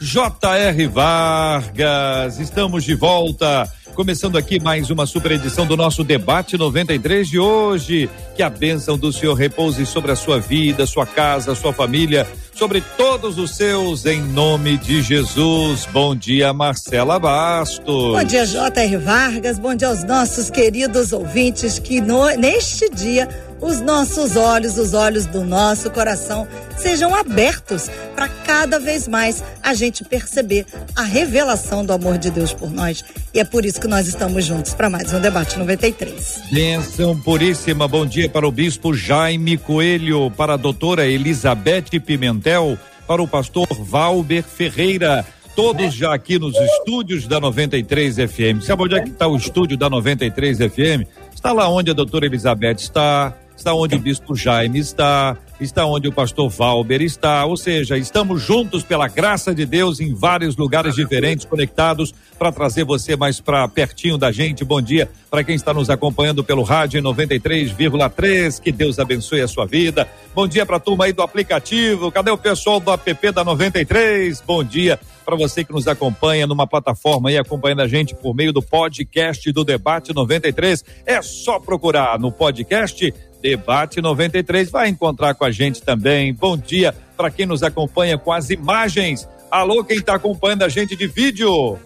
J.R. Vargas. Estamos de volta Começando aqui mais uma super edição do nosso debate 93 de hoje. Que a bênção do Senhor repouse sobre a sua vida, sua casa, sua família, sobre todos os seus, em nome de Jesus. Bom dia, Marcela Bastos. Bom dia, J.R. Vargas. Bom dia aos nossos queridos ouvintes que no, neste dia os nossos olhos, os olhos do nosso coração sejam abertos para cada vez mais a gente perceber a revelação do amor de Deus por nós. E é por isso que nós estamos juntos para mais um debate 93. Bênção puríssima. Bom dia para o bispo Jaime Coelho, para a doutora Elizabeth Pimentel, para o pastor Valber Ferreira todos já aqui nos estúdios da 93 FM. Sabe onde é que está o estúdio da 93 FM? Está lá onde a doutora Elizabeth está, está onde o bispo Jaime está, está onde o pastor Valber está, ou seja, estamos juntos pela graça de Deus em vários lugares diferentes, conectados para trazer você mais para pertinho da gente. Bom dia para quem está nos acompanhando pelo rádio 93,3. Que Deus abençoe a sua vida. Bom dia para a turma aí do aplicativo. Cadê o pessoal do app da 93? Bom dia para você que nos acompanha numa plataforma aí acompanhando a gente por meio do podcast do Debate 93. É só procurar no podcast Debate 93. Vai encontrar com a gente também. Bom dia para quem nos acompanha com as imagens. Alô, quem está acompanhando a gente de vídeo.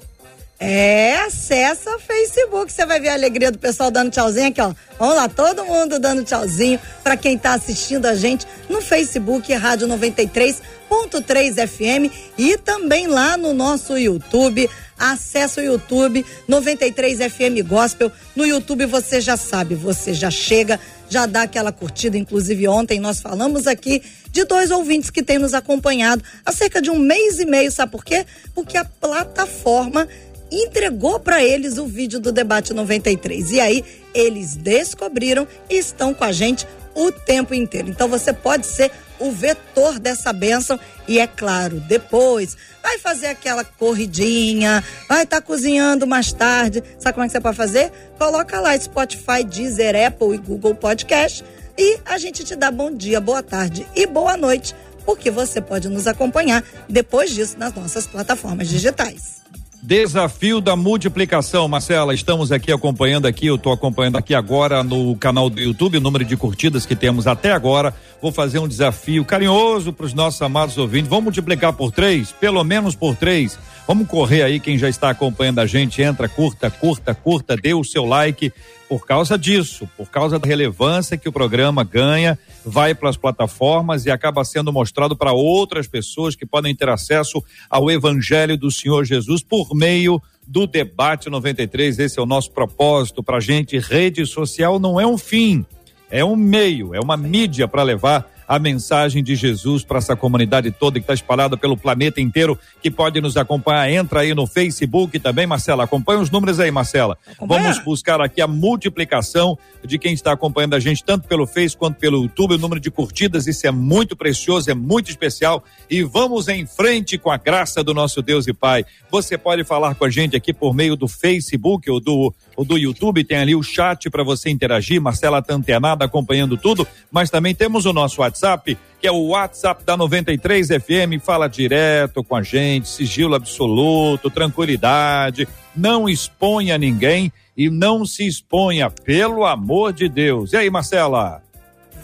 É, acessa o Facebook, você vai ver a alegria do pessoal dando tchauzinho aqui, ó. Vamos lá, todo mundo dando tchauzinho para quem está assistindo a gente no Facebook Rádio 93.3 FM e também lá no nosso YouTube. Acesse o YouTube 93 FM Gospel. No YouTube você já sabe, você já chega, já dá aquela curtida. Inclusive, ontem nós falamos aqui de dois ouvintes que têm nos acompanhado há cerca de um mês e meio. Sabe por quê? Porque a plataforma entregou para eles o vídeo do debate 93. E aí eles descobriram e estão com a gente o tempo inteiro. Então você pode ser o vetor dessa bênção e é claro, depois vai fazer aquela corridinha, vai estar tá cozinhando mais tarde. Sabe como é que você pode fazer? Coloca lá Spotify, Deezer, Apple e Google Podcast e a gente te dá bom dia, boa tarde e boa noite, porque você pode nos acompanhar depois disso nas nossas plataformas digitais. Desafio da multiplicação, Marcela, estamos aqui acompanhando aqui, eu estou acompanhando aqui agora no canal do YouTube, o número de curtidas que temos até agora. Vou fazer um desafio carinhoso para os nossos amados ouvintes. Vamos multiplicar por três, pelo menos por três. Vamos correr aí, quem já está acompanhando a gente, entra, curta, curta, curta, dê o seu like por causa disso, por causa da relevância que o programa ganha, vai para as plataformas e acaba sendo mostrado para outras pessoas que podem ter acesso ao Evangelho do Senhor Jesus por meio do debate 93. Esse é o nosso propósito para gente. Rede social não é um fim, é um meio, é uma mídia para levar a mensagem de Jesus para essa comunidade toda que está espalhada pelo planeta inteiro, que pode nos acompanhar. Entra aí no Facebook também, Marcela. Acompanha os números aí, Marcela. Acompanha. Vamos buscar aqui a multiplicação de quem está acompanhando a gente, tanto pelo Face quanto pelo YouTube. O número de curtidas, isso é muito precioso, é muito especial. E vamos em frente com a graça do nosso Deus e Pai. Você pode falar com a gente aqui por meio do Facebook ou do, do YouTube. Tem ali o chat para você interagir. Marcela está antenada acompanhando tudo. Mas também temos o nosso WhatsApp WhatsApp, que é o WhatsApp da 93 FM. Fala direto com a gente, sigilo absoluto, tranquilidade. Não exponha ninguém e não se exponha, pelo amor de Deus. E aí, Marcela?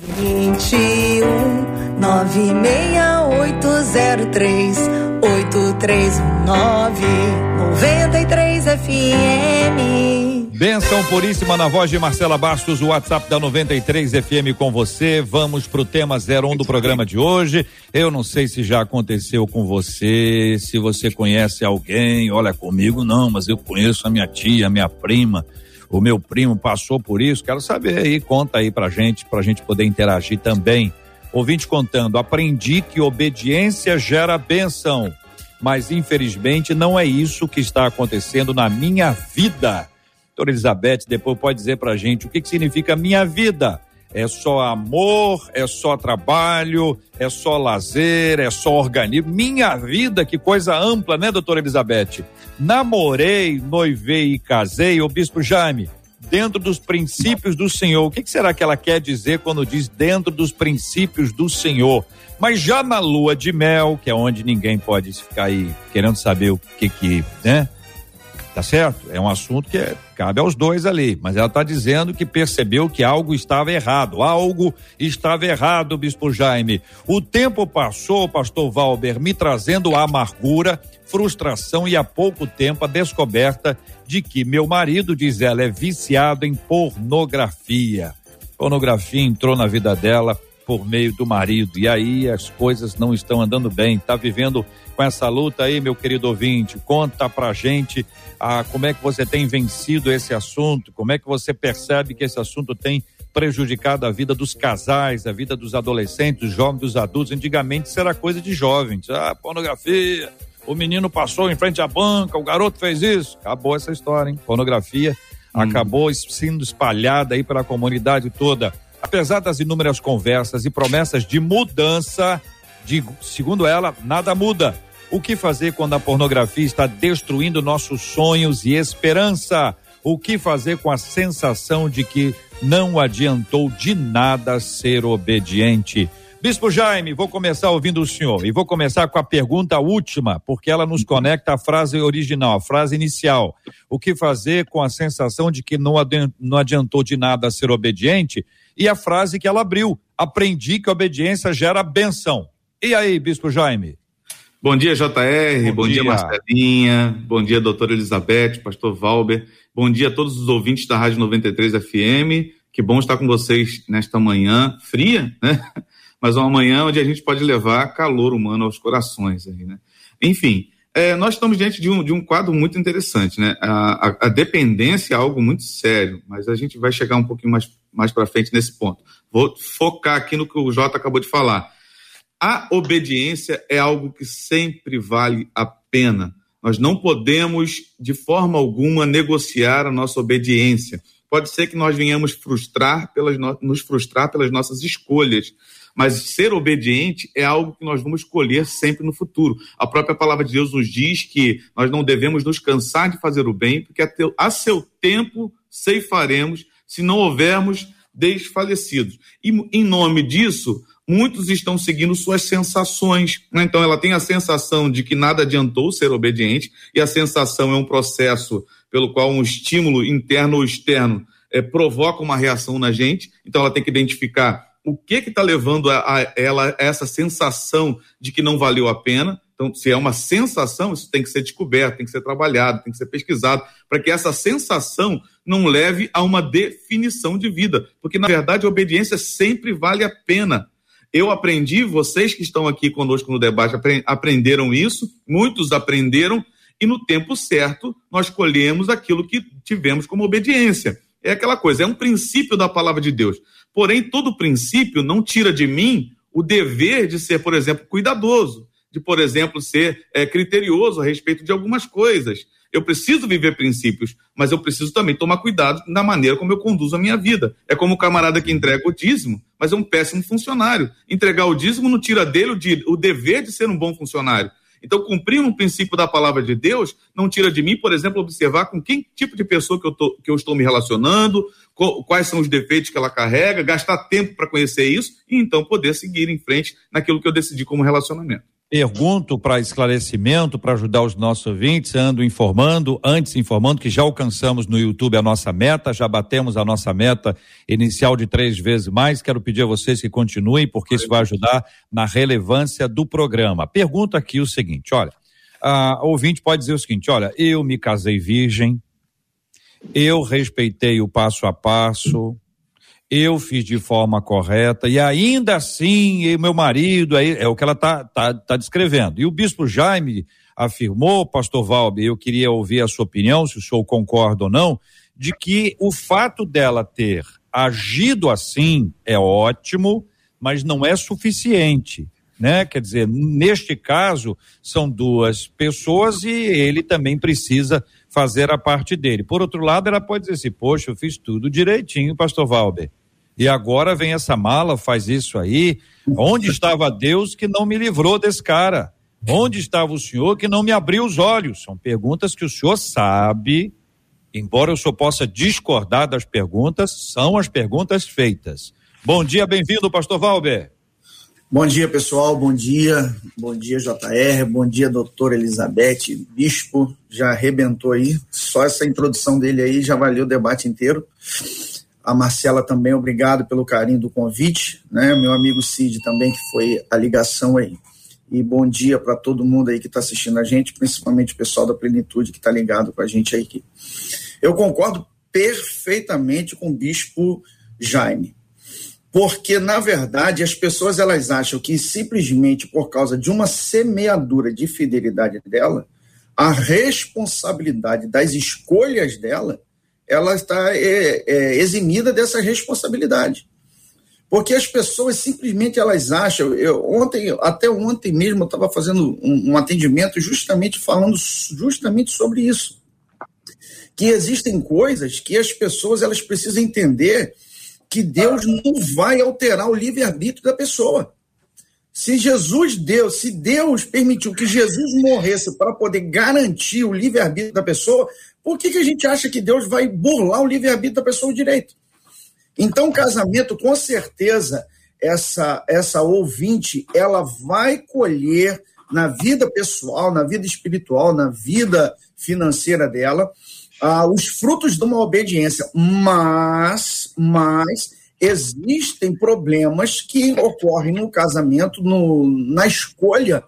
21 96803 8319 93 FM. Benção puríssima na voz de Marcela Bastos, o WhatsApp da 93 FM com você. Vamos pro tema 01 do programa de hoje. Eu não sei se já aconteceu com você, se você conhece alguém. Olha, comigo não, mas eu conheço a minha tia, a minha prima. O meu primo passou por isso. Quero saber aí, conta aí pra gente, pra gente poder interagir também. Ouvinte contando, aprendi que obediência gera bênção mas infelizmente não é isso que está acontecendo na minha vida. Doutora Elizabeth, depois pode dizer pra gente o que, que significa minha vida. É só amor, é só trabalho, é só lazer, é só organismo. Minha vida, que coisa ampla, né, doutora Elizabeth? Namorei, noivei e casei, o bispo Jaime, dentro dos princípios do Senhor. O que, que será que ela quer dizer quando diz dentro dos princípios do Senhor? Mas já na lua de mel, que é onde ninguém pode ficar aí querendo saber o que que, né? Tá certo? É um assunto que é, cabe aos dois ali, mas ela está dizendo que percebeu que algo estava errado. Algo estava errado, Bispo Jaime. O tempo passou, Pastor Valber, me trazendo amargura, frustração e há pouco tempo a descoberta de que meu marido, diz ela, é viciado em pornografia. Pornografia entrou na vida dela por meio do marido. E aí as coisas não estão andando bem. Tá vivendo com essa luta aí, meu querido ouvinte? Conta pra gente ah, como é que você tem vencido esse assunto, como é que você percebe que esse assunto tem prejudicado a vida dos casais, a vida dos adolescentes, dos jovens, dos adultos. Antigamente isso era coisa de jovens. Ah, pornografia. O menino passou em frente à banca, o garoto fez isso. Acabou essa história, hein? Pornografia hum. acabou sendo espalhada aí pela comunidade toda. Apesar das inúmeras conversas e promessas de mudança, segundo ela, nada muda. O que fazer quando a pornografia está destruindo nossos sonhos e esperança? O que fazer com a sensação de que não adiantou de nada ser obediente? Bispo Jaime, vou começar ouvindo o senhor e vou começar com a pergunta última, porque ela nos conecta à frase original, a frase inicial. O que fazer com a sensação de que não adiantou de nada ser obediente? E a frase que ela abriu: aprendi que a obediência gera benção. E aí, Bispo Jaime? Bom dia, JR. Bom, bom dia. dia, Marcelinha. Bom dia, doutora Elizabeth, pastor Valber. Bom dia a todos os ouvintes da Rádio 93 FM. Que bom estar com vocês nesta manhã fria, né? Mas uma manhã onde a gente pode levar calor humano aos corações aí, né? Enfim, é, nós estamos diante de um, de um quadro muito interessante, né? A, a, a, dependência é algo muito sério, mas a gente vai chegar um pouquinho mais, mais para frente nesse ponto. Vou focar aqui no que o Jota acabou de falar. A obediência é algo que sempre vale a pena. Nós não podemos, de forma alguma, negociar a nossa obediência. Pode ser que nós venhamos frustrar pelas no... nos frustrar pelas nossas escolhas, mas ser obediente é algo que nós vamos escolher sempre no futuro. A própria palavra de Deus nos diz que nós não devemos nos cansar de fazer o bem, porque a seu tempo ceifaremos se não houvermos desfalecidos. E em nome disso, muitos estão seguindo suas sensações. Né? Então, ela tem a sensação de que nada adiantou ser obediente, e a sensação é um processo pelo qual um estímulo interno ou externo é, provoca uma reação na gente. Então, ela tem que identificar o que está levando a, a, ela a essa sensação de que não valeu a pena. Então, se é uma sensação, isso tem que ser descoberto, tem que ser trabalhado, tem que ser pesquisado, para que essa sensação não leve a uma definição de vida. Porque, na verdade, a obediência sempre vale a pena. Eu aprendi, vocês que estão aqui conosco no debate aprenderam isso, muitos aprenderam, e no tempo certo nós colhemos aquilo que tivemos como obediência. É aquela coisa, é um princípio da palavra de Deus. Porém, todo princípio não tira de mim o dever de ser, por exemplo, cuidadoso, de, por exemplo, ser é, criterioso a respeito de algumas coisas. Eu preciso viver princípios, mas eu preciso também tomar cuidado na maneira como eu conduzo a minha vida. É como o camarada que entrega o dízimo, mas é um péssimo funcionário. Entregar o dízimo não tira dele o, o dever de ser um bom funcionário. Então, cumprir um princípio da palavra de Deus não tira de mim, por exemplo, observar com que tipo de pessoa que eu, tô, que eu estou me relacionando, quais são os defeitos que ela carrega, gastar tempo para conhecer isso e então poder seguir em frente naquilo que eu decidi como relacionamento. Pergunto para esclarecimento, para ajudar os nossos ouvintes, ando informando, antes informando que já alcançamos no YouTube a nossa meta, já batemos a nossa meta inicial de três vezes mais. Quero pedir a vocês que continuem, porque isso vai ajudar na relevância do programa. Pergunto aqui o seguinte: olha, a ouvinte pode dizer o seguinte: olha, eu me casei virgem, eu respeitei o passo a passo, eu fiz de forma correta e ainda assim meu marido aí é o que ela tá, tá, tá descrevendo. E o bispo Jaime afirmou, pastor Valber, eu queria ouvir a sua opinião, se o senhor concorda ou não, de que o fato dela ter agido assim é ótimo, mas não é suficiente. né? Quer dizer, neste caso, são duas pessoas e ele também precisa fazer a parte dele. Por outro lado, ela pode dizer assim: Poxa, eu fiz tudo direitinho, Pastor Valber. E agora vem essa mala, faz isso aí. Onde estava Deus que não me livrou desse cara? Onde estava o senhor que não me abriu os olhos? São perguntas que o senhor sabe, embora eu só possa discordar das perguntas, são as perguntas feitas. Bom dia, bem-vindo, pastor Valber. Bom dia, pessoal. Bom dia. Bom dia, JR. Bom dia, doutora Elizabeth. Bispo já arrebentou aí. Só essa introdução dele aí já valeu o debate inteiro. A Marcela também, obrigado pelo carinho do convite. Né? Meu amigo Cid também, que foi a ligação aí. E bom dia para todo mundo aí que está assistindo a gente, principalmente o pessoal da Plenitude que está ligado com a gente aí. Eu concordo perfeitamente com o bispo Jaime porque na verdade as pessoas elas acham que simplesmente por causa de uma semeadura de fidelidade dela, a responsabilidade das escolhas dela, ela está é, é, eximida dessa responsabilidade. Porque as pessoas simplesmente elas acham. Eu, ontem, até ontem mesmo, eu estava fazendo um, um atendimento justamente falando justamente sobre isso. Que existem coisas que as pessoas elas precisam entender que Deus não vai alterar o livre-arbítrio da pessoa. Se Jesus deu, se Deus permitiu que Jesus morresse para poder garantir o livre-arbítrio da pessoa, por que, que a gente acha que Deus vai burlar o livre-arbítrio da pessoa o direito? Então, o casamento, com certeza, essa, essa ouvinte, ela vai colher na vida pessoal, na vida espiritual, na vida financeira dela, ah, os frutos de uma obediência, mas, mas existem problemas que ocorrem no casamento, no, na escolha,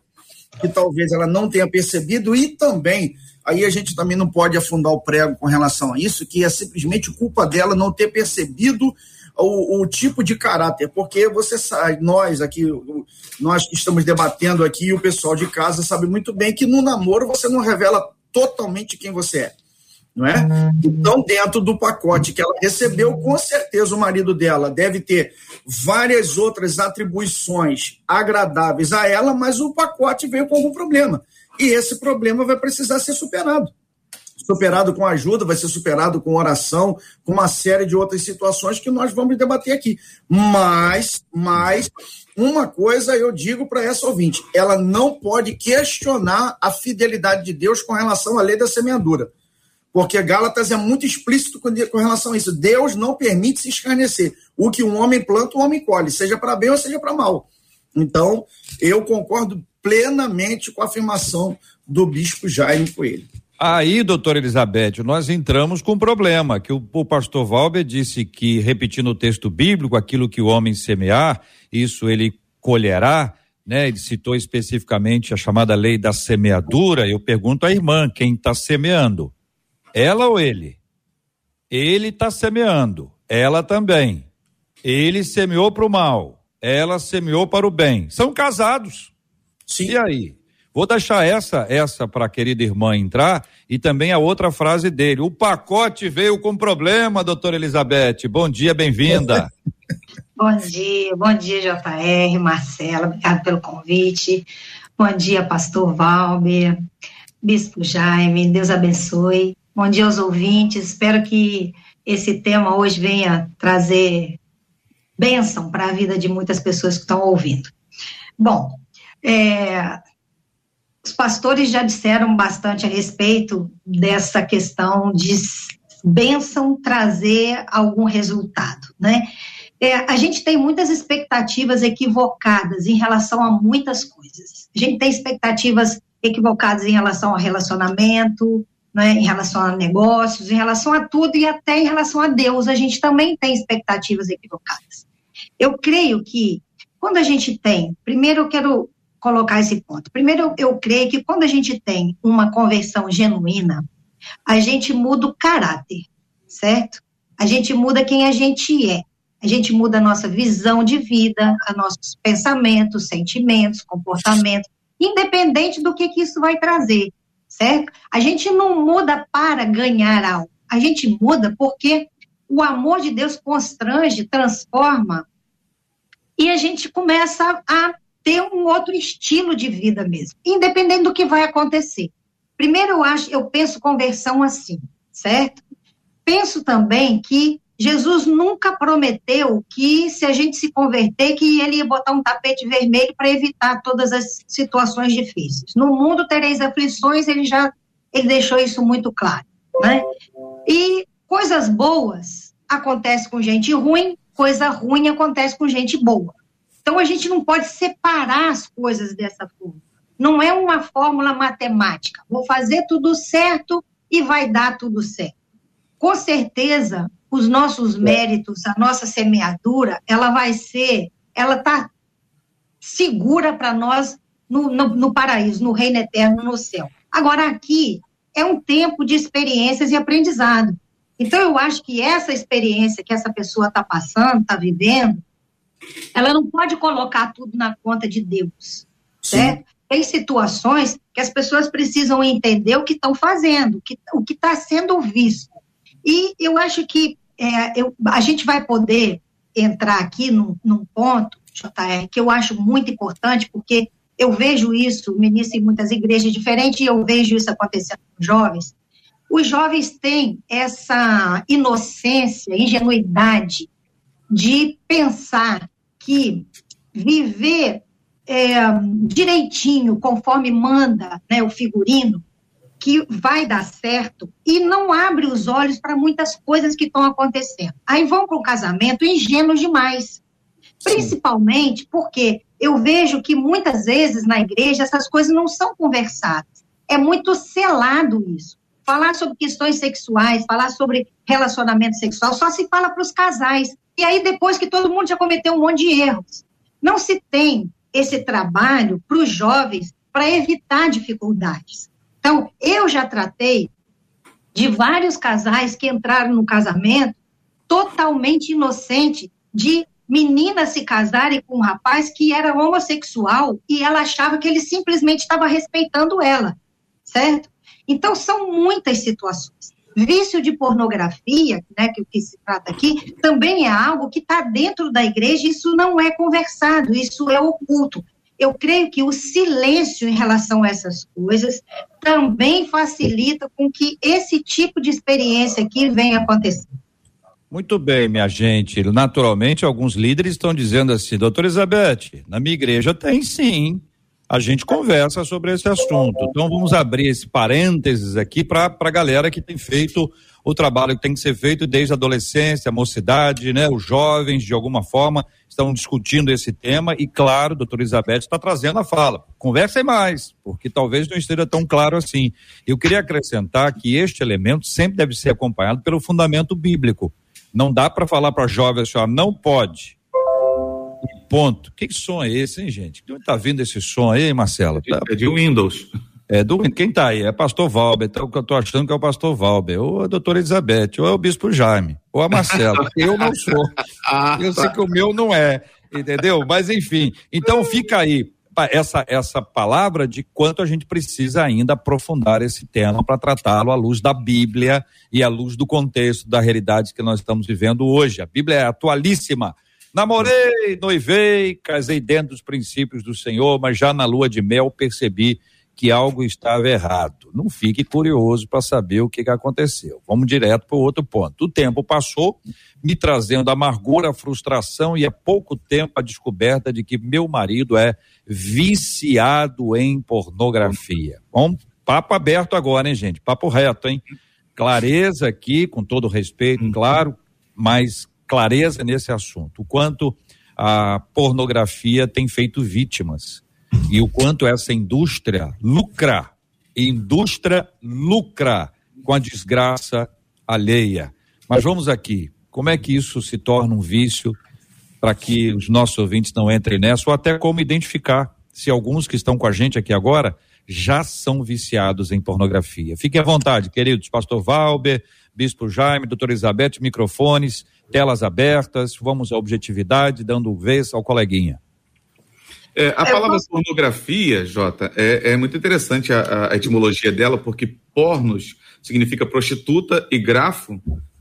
que talvez ela não tenha percebido, e também, aí a gente também não pode afundar o prego com relação a isso, que é simplesmente culpa dela não ter percebido o, o, tipo de caráter, porque você sabe, nós aqui, nós que estamos debatendo aqui, o pessoal de casa sabe muito bem que no namoro você não revela totalmente quem você é não é? Então, dentro do pacote que ela recebeu, com certeza o marido dela deve ter várias outras atribuições agradáveis a ela, mas o pacote veio com algum problema. E esse problema vai precisar ser superado. Superado com ajuda, vai ser superado com oração, com uma série de outras situações que nós vamos debater aqui. Mas, mas, uma coisa eu digo para essa ouvinte: ela não pode questionar a fidelidade de Deus com relação à lei da semeadura porque Gálatas é muito explícito com relação a isso. Deus não permite se escarnecer. O que um homem planta, o um homem colhe, seja para bem ou seja para mal. Então, eu concordo plenamente com a afirmação do bispo Jaime Coelho. Aí, doutora Elizabeth, nós entramos com um problema, que o, o pastor Valber disse que, repetindo o texto bíblico, aquilo que o homem semear, isso ele colherá, né? Ele citou especificamente a chamada lei da semeadura. Eu pergunto à irmã, quem está semeando? Ela ou ele? Ele está semeando, ela também. Ele semeou para o mal, ela semeou para o bem. São casados. Sim. E aí? Vou deixar essa essa para a querida irmã entrar e também a outra frase dele. O pacote veio com problema, doutora Elizabeth. Bom dia, bem-vinda. bom dia, bom dia, JR, Marcela, obrigado pelo convite. Bom dia, pastor Valber, bispo Jaime, Deus abençoe. Bom dia aos ouvintes. Espero que esse tema hoje venha trazer bênção para a vida de muitas pessoas que estão ouvindo. Bom, é, os pastores já disseram bastante a respeito dessa questão de bênção trazer algum resultado, né? É, a gente tem muitas expectativas equivocadas em relação a muitas coisas. A gente tem expectativas equivocadas em relação ao relacionamento, né, em relação a negócios, em relação a tudo e até em relação a Deus, a gente também tem expectativas equivocadas. Eu creio que quando a gente tem, primeiro eu quero colocar esse ponto. Primeiro, eu, eu creio que quando a gente tem uma conversão genuína, a gente muda o caráter, certo? A gente muda quem a gente é. A gente muda a nossa visão de vida, nossos pensamentos, sentimentos, comportamentos, independente do que, que isso vai trazer certo? A gente não muda para ganhar algo, a gente muda porque o amor de Deus constrange, transforma, e a gente começa a ter um outro estilo de vida mesmo, independente do que vai acontecer. Primeiro, eu acho, eu penso conversão assim, certo? Penso também que Jesus nunca prometeu que se a gente se converter, que ele ia botar um tapete vermelho para evitar todas as situações difíceis. No mundo tereis aflições, ele já ele deixou isso muito claro, né? E coisas boas acontecem com gente ruim, coisa ruim acontece com gente boa. Então a gente não pode separar as coisas dessa forma. Não é uma fórmula matemática. Vou fazer tudo certo e vai dar tudo certo. Com certeza, os nossos méritos, a nossa semeadura, ela vai ser, ela está segura para nós no, no, no paraíso, no reino eterno, no céu. Agora, aqui é um tempo de experiências e aprendizado. Então, eu acho que essa experiência que essa pessoa está passando, está vivendo, ela não pode colocar tudo na conta de Deus, certo? Tem situações que as pessoas precisam entender o que estão fazendo, que, o que está sendo visto. E eu acho que é, eu, a gente vai poder entrar aqui num, num ponto, JR, que eu acho muito importante, porque eu vejo isso, ministro, em muitas igrejas diferentes, e eu vejo isso acontecendo com jovens. Os jovens têm essa inocência, ingenuidade de pensar que viver é, direitinho, conforme manda né, o figurino, que vai dar certo e não abre os olhos para muitas coisas que estão acontecendo. Aí vão para o casamento ingênuos demais. Principalmente porque eu vejo que muitas vezes na igreja essas coisas não são conversadas. É muito selado isso. Falar sobre questões sexuais, falar sobre relacionamento sexual, só se fala para os casais. E aí, depois que todo mundo já cometeu um monte de erros. Não se tem esse trabalho para os jovens para evitar dificuldades. Então, eu já tratei de vários casais que entraram no casamento totalmente inocente de meninas se casarem com um rapaz que era homossexual e ela achava que ele simplesmente estava respeitando ela, certo? Então, são muitas situações. Vício de pornografia, né, que o que se trata aqui, também é algo que está dentro da igreja, isso não é conversado, isso é oculto. Eu creio que o silêncio em relação a essas coisas também facilita com que esse tipo de experiência aqui venha acontecer. Muito bem, minha gente. Naturalmente, alguns líderes estão dizendo assim, doutora Elizabeth, na minha igreja tem sim a gente conversa sobre esse assunto. Então vamos abrir esse parênteses aqui para a galera que tem feito o trabalho que tem que ser feito desde a adolescência, a mocidade, né? Os jovens, de alguma forma, estão discutindo esse tema e, claro, a doutora Elizabeth está trazendo a fala. Conversem mais, porque talvez não esteja tão claro assim. Eu queria acrescentar que este elemento sempre deve ser acompanhado pelo fundamento bíblico. Não dá para falar para jovens assim, ó, não pode ponto. Que som é esse, hein, gente? Quem tá vindo esse som aí, Marcelo? É de, é de Windows. É do Quem tá aí? É pastor Valber, então eu tô achando que é o pastor Valber, ou a doutora Elizabeth, ou é o bispo Jaime, ou a Marcela. eu não sou. Ah, eu sei tá. que o meu não é, entendeu? Mas enfim, então fica aí essa, essa palavra de quanto a gente precisa ainda aprofundar esse tema para tratá-lo à luz da Bíblia e à luz do contexto da realidade que nós estamos vivendo hoje. A Bíblia é atualíssima. Namorei, noivei, casei dentro dos princípios do Senhor, mas já na lua de mel percebi que algo estava errado. Não fique curioso para saber o que, que aconteceu. Vamos direto para o outro ponto. O tempo passou, me trazendo amargura, frustração e há pouco tempo a descoberta de que meu marido é viciado em pornografia. Bom, papo aberto agora, hein, gente? Papo reto, hein? Clareza aqui, com todo respeito, claro, mas clareza nesse assunto, o quanto a pornografia tem feito vítimas e o quanto essa indústria lucra, indústria lucra com a desgraça alheia. Mas vamos aqui, como é que isso se torna um vício para que os nossos ouvintes não entrem nessa, ou até como identificar se alguns que estão com a gente aqui agora já são viciados em pornografia. Fiquem à vontade, queridos, pastor Valber, bispo Jaime, doutora Elizabeth, microfones, telas abertas, vamos à objetividade, dando vez ao coleguinha. É, a é, palavra pornografia, Jota, é, é muito interessante a, a, etimologia dela, porque pornos significa prostituta e grafo,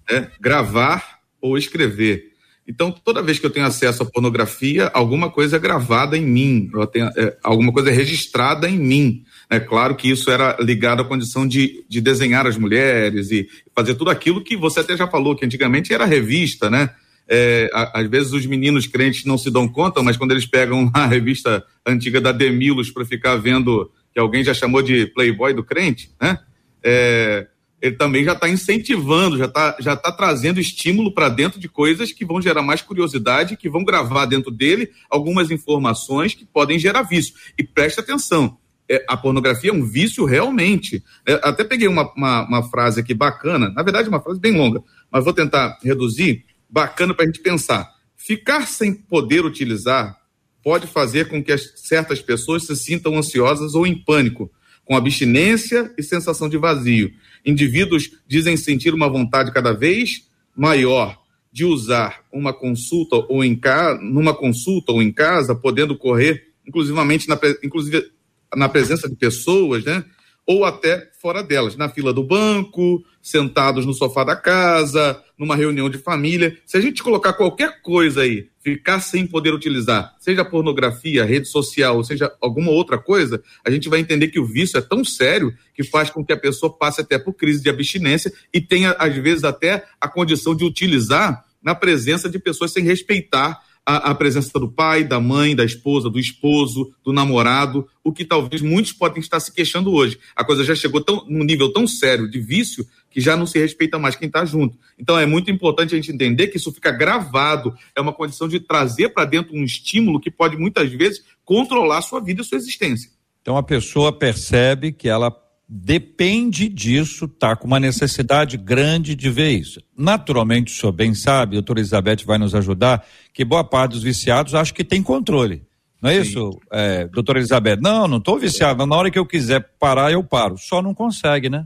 né, gravar ou escrever. Então, toda vez que eu tenho acesso à pornografia, alguma coisa é gravada em mim, tenho, é, alguma coisa é registrada em mim. É claro que isso era ligado à condição de, de desenhar as mulheres e fazer tudo aquilo que você até já falou, que antigamente era revista, né? É, às vezes os meninos crentes não se dão conta, mas quando eles pegam a revista antiga da Demilos para ficar vendo que alguém já chamou de Playboy do crente, né? É, ele também já está incentivando, já está já tá trazendo estímulo para dentro de coisas que vão gerar mais curiosidade, que vão gravar dentro dele algumas informações que podem gerar vício. E preste atenção, é, a pornografia é um vício realmente. É, até peguei uma, uma, uma, frase aqui bacana, na verdade, uma frase bem longa, mas vou tentar reduzir, bacana para a gente pensar. Ficar sem poder utilizar pode fazer com que as, certas pessoas se sintam ansiosas ou em pânico, com abstinência e sensação de vazio. Indivíduos dizem sentir uma vontade cada vez maior de usar uma consulta ou em casa, numa consulta ou em casa, podendo correr, inclusivamente na, inclusive na presença de pessoas, né? Ou até fora delas, na fila do banco, sentados no sofá da casa, numa reunião de família. Se a gente colocar qualquer coisa aí, ficar sem poder utilizar, seja pornografia, rede social, seja alguma outra coisa, a gente vai entender que o vício é tão sério que faz com que a pessoa passe até por crise de abstinência e tenha, às vezes, até a condição de utilizar na presença de pessoas sem respeitar a, a, presença do pai, da mãe, da esposa, do esposo, do namorado, o que talvez muitos podem estar se queixando hoje. A coisa já chegou tão, num nível tão sério de vício que já não se respeita mais quem está junto. Então é muito importante a gente entender que isso fica gravado, é uma condição de trazer para dentro um estímulo que pode muitas vezes controlar a sua vida e sua existência. Então a pessoa percebe que ela depende disso, tá com uma necessidade grande de ver isso. Naturalmente, o senhor bem sabe, a doutora Elizabeth vai nos ajudar, que boa parte dos viciados acha que tem controle. Não é Sim. isso, é, doutora Elizabeth? Não, não estou viciado. Na hora que eu quiser parar, eu paro. Só não consegue, né?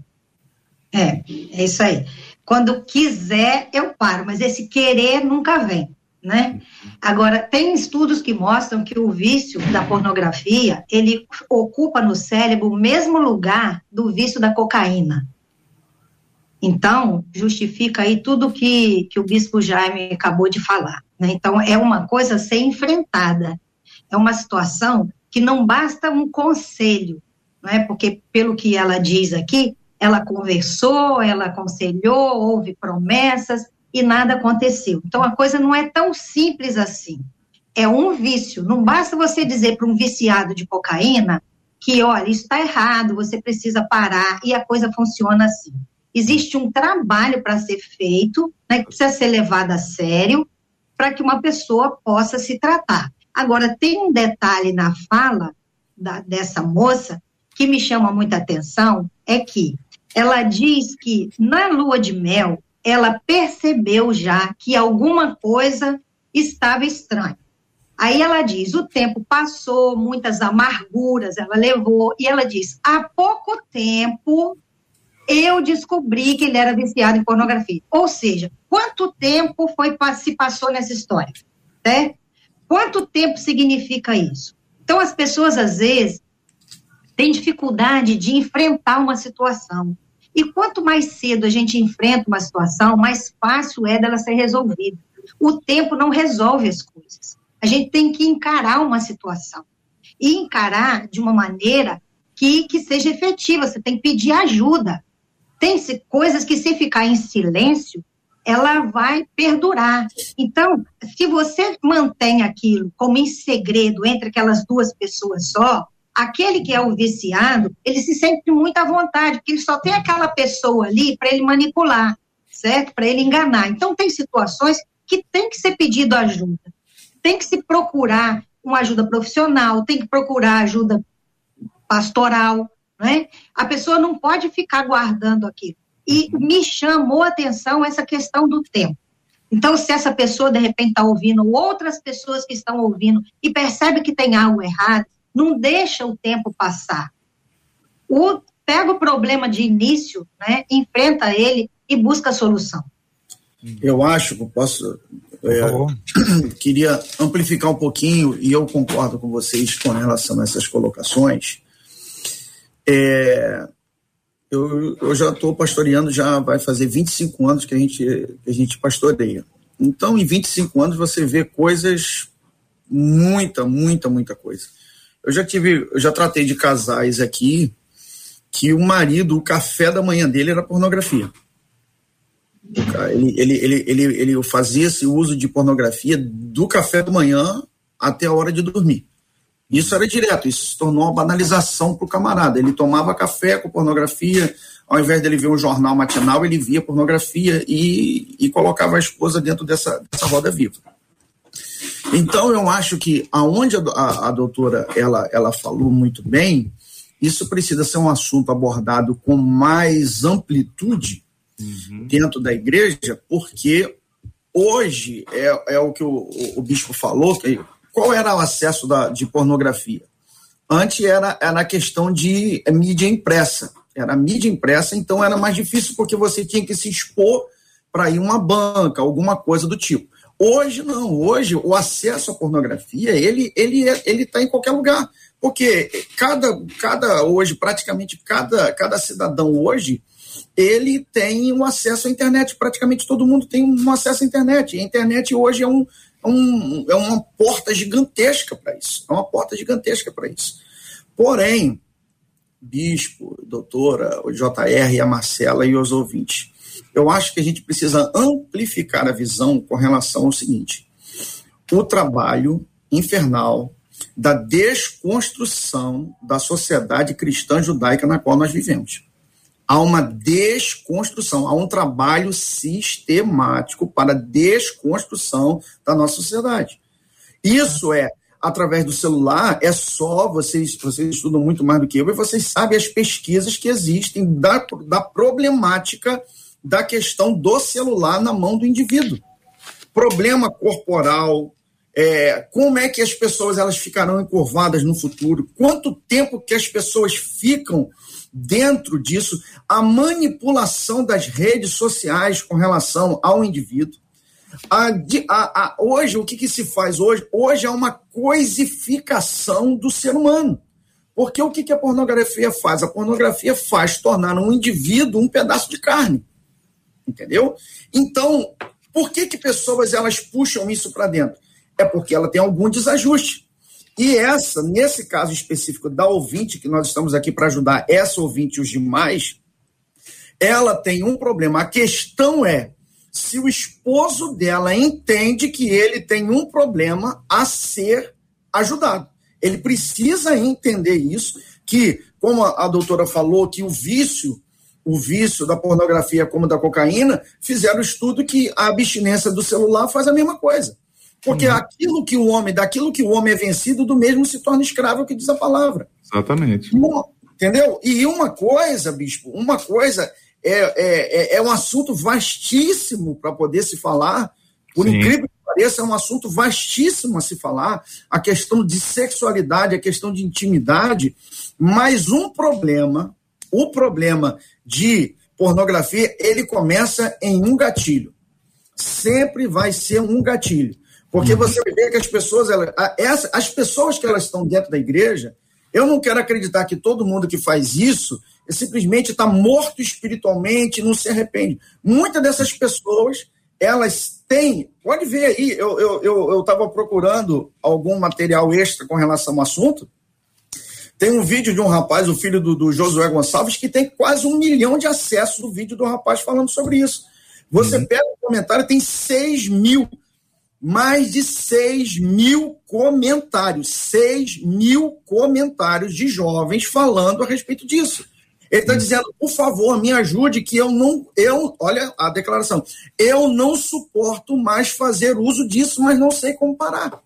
É, é isso aí. Quando quiser, eu paro, mas esse querer nunca vem né? Agora, tem estudos que mostram que o vício da pornografia, ele ocupa no cérebro o mesmo lugar do vício da cocaína. Então, justifica aí tudo que, que o bispo Jaime acabou de falar. Né? Então, é uma coisa a ser enfrentada. É uma situação que não basta um conselho, não é? porque, pelo que ela diz aqui, ela conversou, ela aconselhou, houve promessas, e nada aconteceu. Então a coisa não é tão simples assim. É um vício. Não basta você dizer para um viciado de cocaína que, olha, isso está errado, você precisa parar e a coisa funciona assim. Existe um trabalho para ser feito, né, que precisa ser levado a sério, para que uma pessoa possa se tratar. Agora, tem um detalhe na fala da, dessa moça que me chama muita atenção, é que ela diz que na lua de mel ela percebeu já que alguma coisa estava estranha. Aí ela diz: o tempo passou, muitas amarguras ela levou, e ela diz: há pouco tempo eu descobri que ele era viciado em pornografia. Ou seja, quanto tempo foi se passou nessa história? Né? Quanto tempo significa isso? Então, as pessoas, às vezes, têm dificuldade de enfrentar uma situação. E quanto mais cedo a gente enfrenta uma situação, mais fácil é dela ser resolvida. O tempo não resolve as coisas. A gente tem que encarar uma situação. E encarar de uma maneira que, que seja efetiva. Você tem que pedir ajuda. Tem coisas que, se ficar em silêncio, ela vai perdurar. Então, se você mantém aquilo como em segredo entre aquelas duas pessoas só, aquele que é o viciado, ele se sente muito à vontade, porque ele só tem aquela pessoa ali para ele manipular, certo? Para ele enganar. Então, tem situações que tem que ser pedido ajuda. Tem que se procurar uma ajuda profissional, tem que procurar ajuda pastoral, né? A pessoa não pode ficar guardando aquilo. E me chamou a atenção essa questão do tempo. Então, se essa pessoa, de repente, está ouvindo outras pessoas que estão ouvindo e percebe que tem algo errado, não deixa o tempo passar. O, pega o problema de início, né, enfrenta ele e busca a solução. Eu acho que posso. É, queria amplificar um pouquinho, e eu concordo com vocês com relação a essas colocações. É, eu, eu já estou pastoreando, já vai fazer 25 anos que a gente, que a gente pastoreia. Então, em 25 anos, você vê coisas, muita, muita, muita coisa. Eu já tive, eu já tratei de casais aqui que o marido, o café da manhã dele era pornografia. Ele, ele, ele, ele, ele fazia esse uso de pornografia do café da manhã até a hora de dormir. Isso era direto, isso se tornou uma banalização para o camarada. Ele tomava café com pornografia, ao invés dele ver um jornal matinal, ele via pornografia e, e colocava a esposa dentro dessa, dessa roda viva. Então, eu acho que aonde a, a, a doutora ela, ela falou muito bem, isso precisa ser um assunto abordado com mais amplitude uhum. dentro da igreja, porque hoje é, é o que o, o, bispo falou, que, qual era o acesso da, de pornografia? Antes era, era a questão de mídia impressa era mídia impressa, então era mais difícil porque você tinha que se expor para ir uma banca, alguma coisa do tipo. Hoje não, hoje o acesso à pornografia, ele ele é, ele está em qualquer lugar, porque cada cada hoje praticamente cada cada cidadão hoje ele tem um acesso à internet, praticamente todo mundo tem um acesso à internet. A internet hoje é um, é um é uma porta gigantesca para isso, é uma porta gigantesca para isso. Porém, Bispo, doutora, o JR, a Marcela e os ouvintes. Eu acho que a gente precisa amplificar a visão com relação ao seguinte: o trabalho infernal da desconstrução da sociedade cristã judaica na qual nós vivemos. Há uma desconstrução, há um trabalho sistemático para a desconstrução da nossa sociedade. Isso é através do celular, é só, vocês, vocês estudam muito mais do que eu, e vocês sabem as pesquisas que existem da, da problemática da questão do celular na mão do indivíduo. Problema corporal, é, como é que as pessoas elas ficarão encurvadas no futuro, quanto tempo que as pessoas ficam dentro disso, a manipulação das redes sociais com relação ao indivíduo. A, a, a, hoje, o que, que se faz hoje? Hoje é uma coisificação do ser humano. Porque o que, que a pornografia faz? A pornografia faz tornar um indivíduo um pedaço de carne. Entendeu? Então, por que, que pessoas elas puxam isso para dentro? É porque ela tem algum desajuste. E essa, nesse caso específico da ouvinte, que nós estamos aqui para ajudar essa ouvinte e os demais, ela tem um problema. A questão é se o esposo dela entende que ele tem um problema a ser ajudado. Ele precisa entender isso, que, como a, a doutora falou, que o vício, o vício da pornografia como da cocaína, fizeram estudo que a abstinência do celular faz a mesma coisa. Porque uhum. aquilo que o homem, daquilo que o homem é vencido, do mesmo se torna escravo, é o que diz a palavra. Exatamente. entendeu? E uma coisa, bispo, uma coisa é, é, é, é um assunto vastíssimo para poder se falar. Por Sim. incrível que pareça, é um assunto vastíssimo a se falar. A questão de sexualidade, a questão de intimidade. Mas um problema, o problema de pornografia, ele começa em um gatilho. Sempre vai ser um gatilho. Porque uhum. você vê que as pessoas, elas, as pessoas que elas estão dentro da igreja, eu não quero acreditar que todo mundo que faz isso simplesmente está morto espiritualmente, não se arrepende. Muitas dessas pessoas, elas têm. Pode ver aí, eu estava eu, eu, eu procurando algum material extra com relação ao assunto. Tem um vídeo de um rapaz, o filho do, do Josué Gonçalves, que tem quase um milhão de acessos do vídeo do rapaz falando sobre isso. Você uhum. pega o comentário, tem 6 mil, mais de 6 mil comentários, 6 mil comentários de jovens falando a respeito disso. Ele está dizendo, por favor, me ajude, que eu não, eu, olha a declaração, eu não suporto mais fazer uso disso, mas não sei como parar.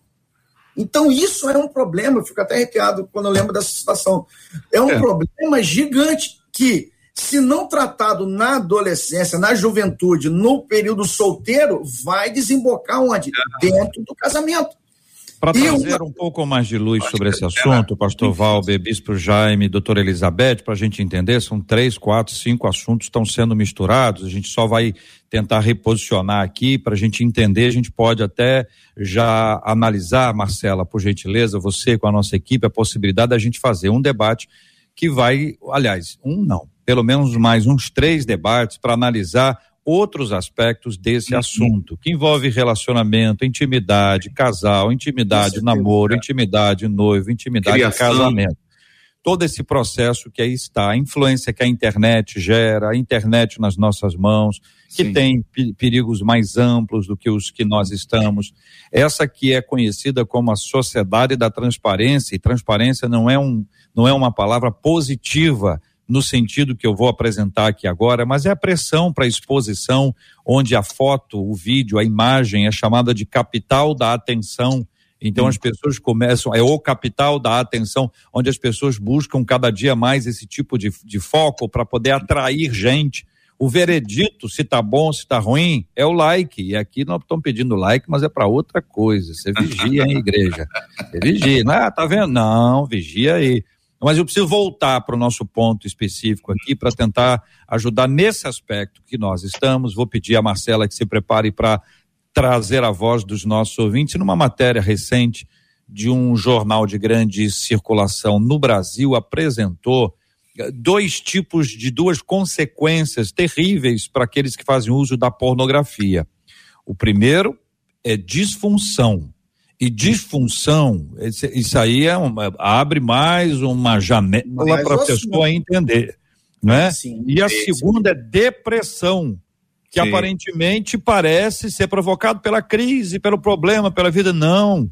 Então, isso é um problema, eu fico até arrepiado quando eu lembro dessa situação. É um é. problema gigante que, se não tratado na adolescência, na juventude, no período solteiro, vai desembocar onde? Dentro do casamento. Para trazer um pouco mais de luz sobre esse assunto, pastor Valber, bispo Jaime, doutora Elizabeth, para a gente entender, são três, quatro, cinco assuntos que estão sendo misturados, a gente só vai tentar reposicionar aqui. Para a gente entender, a gente pode até já analisar, Marcela, por gentileza, você com a nossa equipe, a possibilidade da gente fazer um debate que vai, aliás, um não, pelo menos mais uns três debates para analisar outros aspectos desse uhum. assunto, que envolve relacionamento, intimidade, casal, intimidade, namoro, intimidade, noivo, intimidade, Criação. casamento todo esse processo que aí está, a influência que a internet gera, a internet nas nossas mãos, que Sim. tem perigos mais amplos do que os que nós estamos. Essa que é conhecida como a sociedade da transparência, e transparência não é, um, não é uma palavra positiva no sentido que eu vou apresentar aqui agora, mas é a pressão para exposição, onde a foto, o vídeo, a imagem é chamada de capital da atenção então as pessoas começam, é o capital da atenção, onde as pessoas buscam cada dia mais esse tipo de, de foco para poder atrair gente. O veredito, se tá bom, se tá ruim, é o like. E aqui não estão pedindo like, mas é para outra coisa. Você vigia em igreja. Você vigia. Ah, tá vendo? Não, vigia aí. Mas eu preciso voltar para o nosso ponto específico aqui para tentar ajudar nesse aspecto que nós estamos. Vou pedir a Marcela que se prepare para trazer a voz dos nossos ouvintes numa matéria recente de um jornal de grande circulação no Brasil apresentou eh, dois tipos de duas consequências terríveis para aqueles que fazem uso da pornografia. O primeiro é disfunção. E disfunção, isso aí é uma, abre mais uma janela para a pessoa entender. Né? Sim, e a segunda é depressão que Sim. aparentemente parece ser provocado pela crise, pelo problema, pela vida. Não.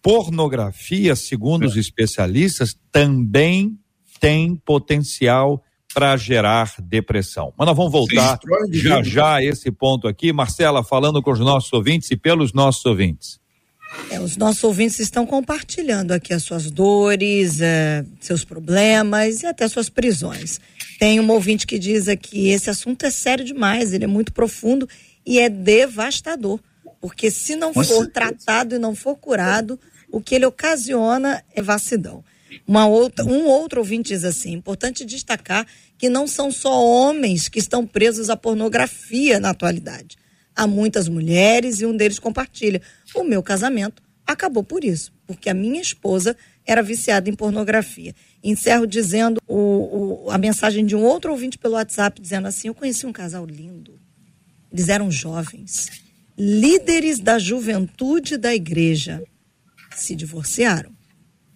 Pornografia, segundo os especialistas, também tem potencial para gerar depressão. Mas nós vamos voltar já já a esse ponto aqui. Marcela, falando com os nossos ouvintes e pelos nossos ouvintes. É, os nossos ouvintes estão compartilhando aqui as suas dores, é, seus problemas e até suas prisões. Tem um ouvinte que diz aqui: esse assunto é sério demais, ele é muito profundo e é devastador. Porque se não for tratado e não for curado, o que ele ocasiona é vacilão. Uma outra, um outro ouvinte diz assim: importante destacar que não são só homens que estão presos à pornografia na atualidade. Há muitas mulheres e um deles compartilha. O meu casamento acabou por isso, porque a minha esposa era viciada em pornografia. Encerro dizendo o, o, a mensagem de um outro ouvinte pelo WhatsApp, dizendo assim: Eu conheci um casal lindo. Eles eram jovens, líderes da juventude da igreja. Se divorciaram,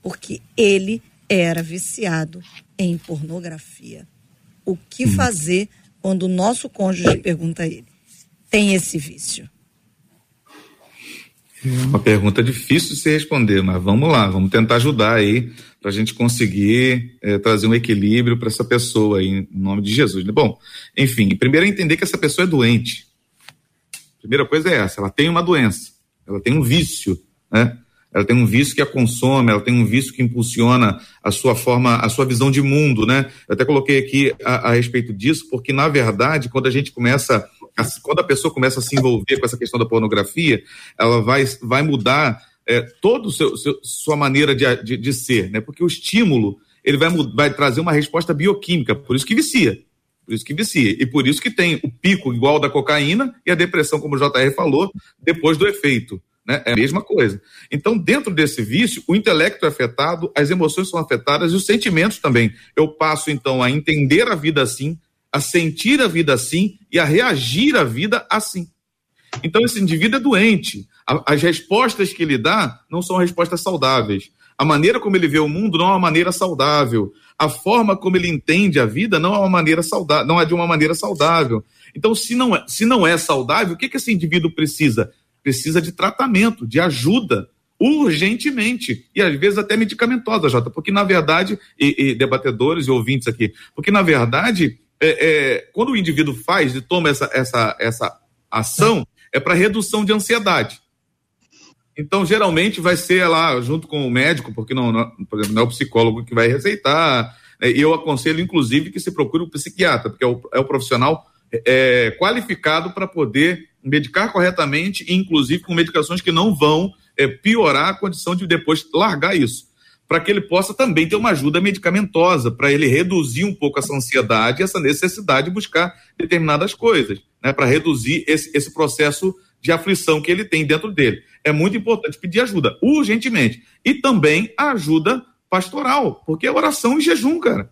porque ele era viciado em pornografia. O que hum. fazer quando o nosso cônjuge pergunta a ele: tem esse vício? Uma pergunta difícil de se responder, mas vamos lá, vamos tentar ajudar aí para a gente conseguir é, trazer um equilíbrio para essa pessoa aí, em nome de Jesus. Né? Bom, enfim, primeiro é entender que essa pessoa é doente. Primeira coisa é essa, ela tem uma doença, ela tem um vício, né? Ela tem um vício que a consome, ela tem um vício que impulsiona a sua forma, a sua visão de mundo, né? Eu até coloquei aqui a, a respeito disso, porque na verdade, quando a gente começa quando a pessoa começa a se envolver com essa questão da pornografia, ela vai, vai mudar é, toda sua maneira de, de, de, ser, né? Porque o estímulo ele vai, vai trazer uma resposta bioquímica, por isso que vicia. Por isso que vicia. E por isso que tem o pico igual da cocaína e a depressão, como o JR falou, depois do efeito. Né? É a mesma coisa. Então, dentro desse vício, o intelecto é afetado, as emoções são afetadas e os sentimentos também. Eu passo, então, a entender a vida assim, a sentir a vida assim e a reagir à vida assim. Então, esse indivíduo é doente. As respostas que ele dá não são respostas saudáveis. A maneira como ele vê o mundo não é uma maneira saudável. A forma como ele entende a vida não é uma maneira saudável, não é de uma maneira saudável. Então, se não é, se não é saudável, o que, que esse indivíduo precisa? Precisa de tratamento, de ajuda, urgentemente, e às vezes até medicamentosa, Jota, porque na verdade, e, e debatedores e ouvintes aqui, porque na verdade é, é, quando o indivíduo faz e toma essa, essa, essa ação, é para redução de ansiedade. Então, geralmente, vai ser lá junto com o médico, porque não, não, por exemplo, não é o psicólogo que vai receitar. É, eu aconselho, inclusive, que se procure um psiquiatra, porque é o, é o profissional é, qualificado para poder medicar corretamente, inclusive com medicações que não vão é, piorar a condição de depois largar isso para que ele possa também ter uma ajuda medicamentosa, para ele reduzir um pouco essa ansiedade, essa necessidade de buscar determinadas coisas, né, para reduzir esse, esse processo de aflição que ele tem dentro dele. É muito importante pedir ajuda, urgentemente. E também a ajuda pastoral, porque é oração e jejum, cara.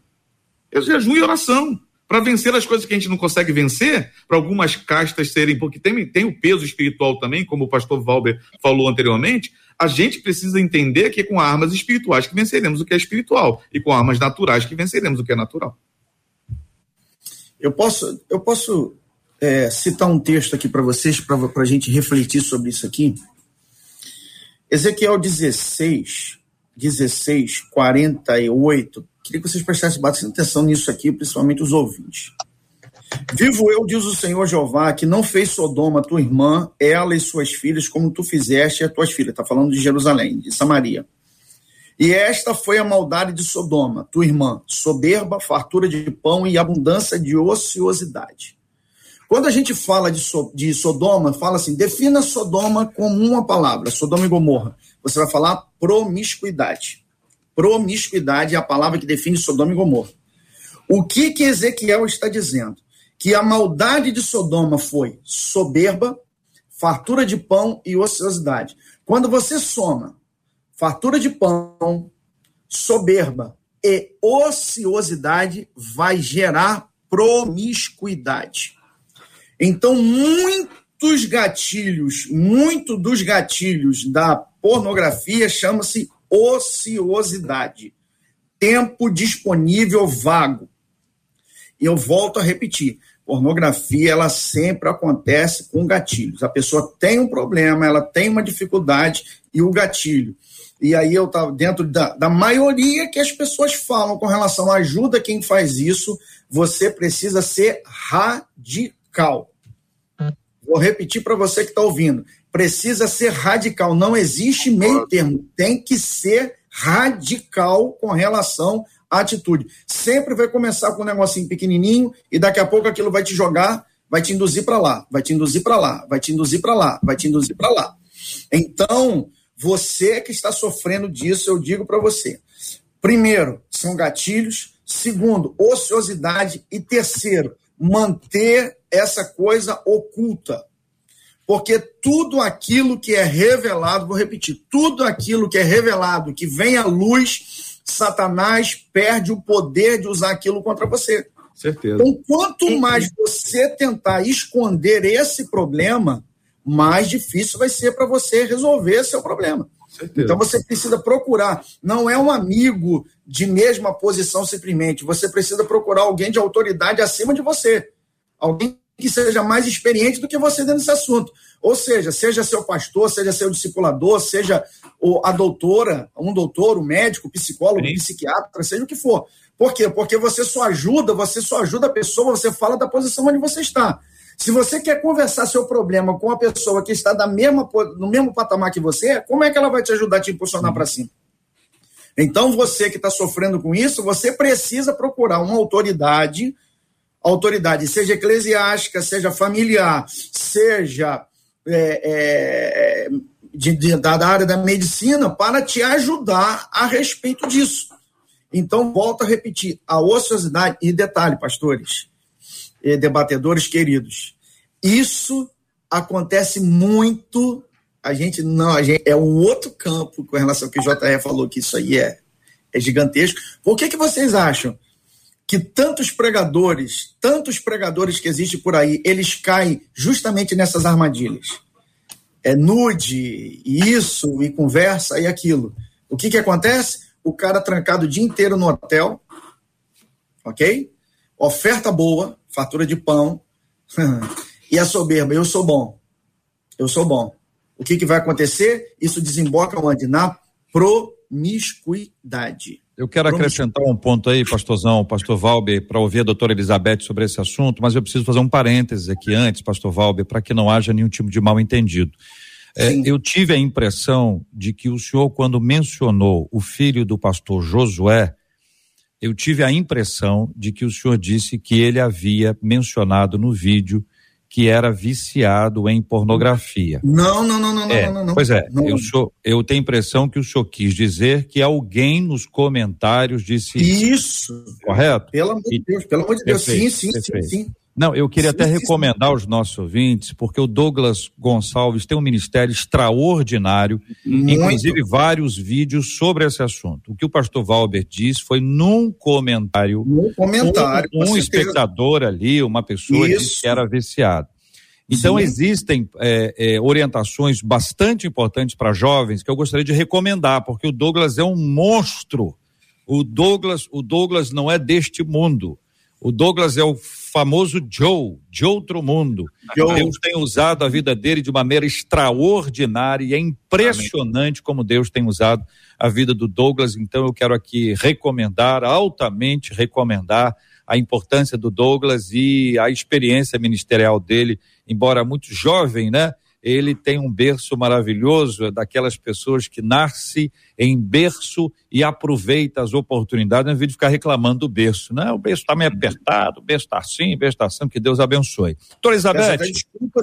É jejum e oração. para vencer as coisas que a gente não consegue vencer, para algumas castas serem, porque tem, tem o peso espiritual também, como o pastor Valber falou anteriormente, a gente precisa entender que é com armas espirituais que venceremos o que é espiritual e com armas naturais que venceremos o que é natural. Eu posso, eu posso é, citar um texto aqui para vocês, para a gente refletir sobre isso aqui. Ezequiel 16, 16, 48. Queria que vocês prestassem bastante atenção nisso aqui, principalmente os ouvintes. Vivo eu, diz o Senhor Jeová, que não fez Sodoma tua irmã, ela e suas filhas, como tu fizeste a tuas filhas. Está falando de Jerusalém, de Samaria. E esta foi a maldade de Sodoma, tua irmã, soberba, fartura de pão e abundância de ociosidade. Quando a gente fala de, so, de Sodoma, fala assim, defina Sodoma como uma palavra, Sodoma e Gomorra. Você vai falar promiscuidade. Promiscuidade é a palavra que define Sodoma e Gomorra. O que que Ezequiel está dizendo? Que a maldade de Sodoma foi soberba, fartura de pão e ociosidade. Quando você soma fartura de pão, soberba e ociosidade, vai gerar promiscuidade. Então, muitos gatilhos, muito dos gatilhos da pornografia chama-se ociosidade. Tempo disponível vago. E eu volto a repetir, pornografia ela sempre acontece com gatilhos. A pessoa tem um problema, ela tem uma dificuldade e o gatilho. E aí eu estava dentro da, da maioria que as pessoas falam com relação à ajuda quem faz isso, você precisa ser radical. Vou repetir para você que está ouvindo. Precisa ser radical. Não existe meio termo. Tem que ser radical com relação atitude. Sempre vai começar com um negocinho pequenininho e daqui a pouco aquilo vai te jogar, vai te induzir para lá, vai te induzir para lá, vai te induzir para lá, vai te induzir para lá. Então, você que está sofrendo disso, eu digo para você. Primeiro, são gatilhos. Segundo, ociosidade. E terceiro, manter essa coisa oculta. Porque tudo aquilo que é revelado, vou repetir, tudo aquilo que é revelado, que vem à luz, Satanás perde o poder de usar aquilo contra você. Certeza. Então, quanto mais você tentar esconder esse problema, mais difícil vai ser para você resolver seu problema. Certeza. Então você precisa procurar, não é um amigo de mesma posição simplesmente, você precisa procurar alguém de autoridade acima de você, alguém que seja mais experiente do que você dentro desse assunto. Ou seja, seja seu pastor, seja seu discipulador, seja a doutora, um doutor, um médico, psicólogo, Sim. psiquiatra, seja o que for. Por quê? Porque você só ajuda, você só ajuda a pessoa, você fala da posição onde você está. Se você quer conversar seu problema com uma pessoa que está da mesma, no mesmo patamar que você, como é que ela vai te ajudar a te impulsionar para cima? Então, você que está sofrendo com isso, você precisa procurar uma autoridade, autoridade, seja eclesiástica, seja familiar, seja é, é, de, de, da área da medicina, para te ajudar a respeito disso. Então, volto a repetir: a ociosidade, e detalhe, pastores, e debatedores queridos, isso acontece muito. A gente não, a gente, é um outro campo com relação ao que o JR falou, que isso aí é, é gigantesco. Por que, que vocês acham que tantos pregadores, tantos pregadores que existem por aí, eles caem justamente nessas armadilhas? É nude, e isso, e conversa, e aquilo. O que, que acontece? O cara trancado o dia inteiro no hotel, ok? Oferta boa, fatura de pão, e a soberba, eu sou bom, eu sou bom. O que, que vai acontecer? Isso desemboca onde? Na promiscuidade. Eu quero acrescentar um ponto aí, pastorzão, pastor Valber, para ouvir a doutora Elizabeth sobre esse assunto, mas eu preciso fazer um parênteses aqui antes, pastor Valber, para que não haja nenhum tipo de mal entendido. É, eu tive a impressão de que o senhor, quando mencionou o filho do pastor Josué, eu tive a impressão de que o senhor disse que ele havia mencionado no vídeo que era viciado em pornografia. Não, não, não, não, é, não, não, não. Pois é, não. Eu, sou, eu tenho a impressão que o senhor quis dizer que alguém nos comentários disse isso. Correto? Pelo amor de Deus, pelo amor de Deus. Sim, sim, sim, sim. Não, eu queria até recomendar aos nossos ouvintes, porque o Douglas Gonçalves tem um ministério extraordinário, Muito. inclusive vários vídeos sobre esse assunto. O que o pastor Valber disse foi num comentário. Num comentário. Um, um espectador ali, uma pessoa disse que era viciado. Então, Sim. existem é, é, orientações bastante importantes para jovens que eu gostaria de recomendar, porque o Douglas é um monstro. O Douglas, o Douglas não é deste mundo. O Douglas é o famoso Joe, de outro mundo. Joe. Deus tem usado a vida dele de maneira extraordinária e é impressionante Amém. como Deus tem usado a vida do Douglas. Então eu quero aqui recomendar, altamente recomendar a importância do Douglas e a experiência ministerial dele, embora muito jovem, né? Ele tem um berço maravilhoso, é daquelas pessoas que nasce em berço e aproveita as oportunidades, ao invés de ficar reclamando do berço. Né? O berço está meio apertado, o berço está assim, o berço está assim, que Deus abençoe. Doutora Elizabeth. Peço até desculpa,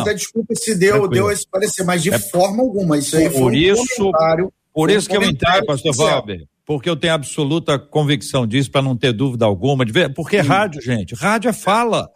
até desculpa se deu, deu esse parecer, mas de é, forma alguma. Isso aí por foi isso, um Por isso um que eu entrei, pastor Valber porque eu tenho absoluta convicção disso, para não ter dúvida alguma. De ver, porque Sim. rádio, gente, rádio é fala.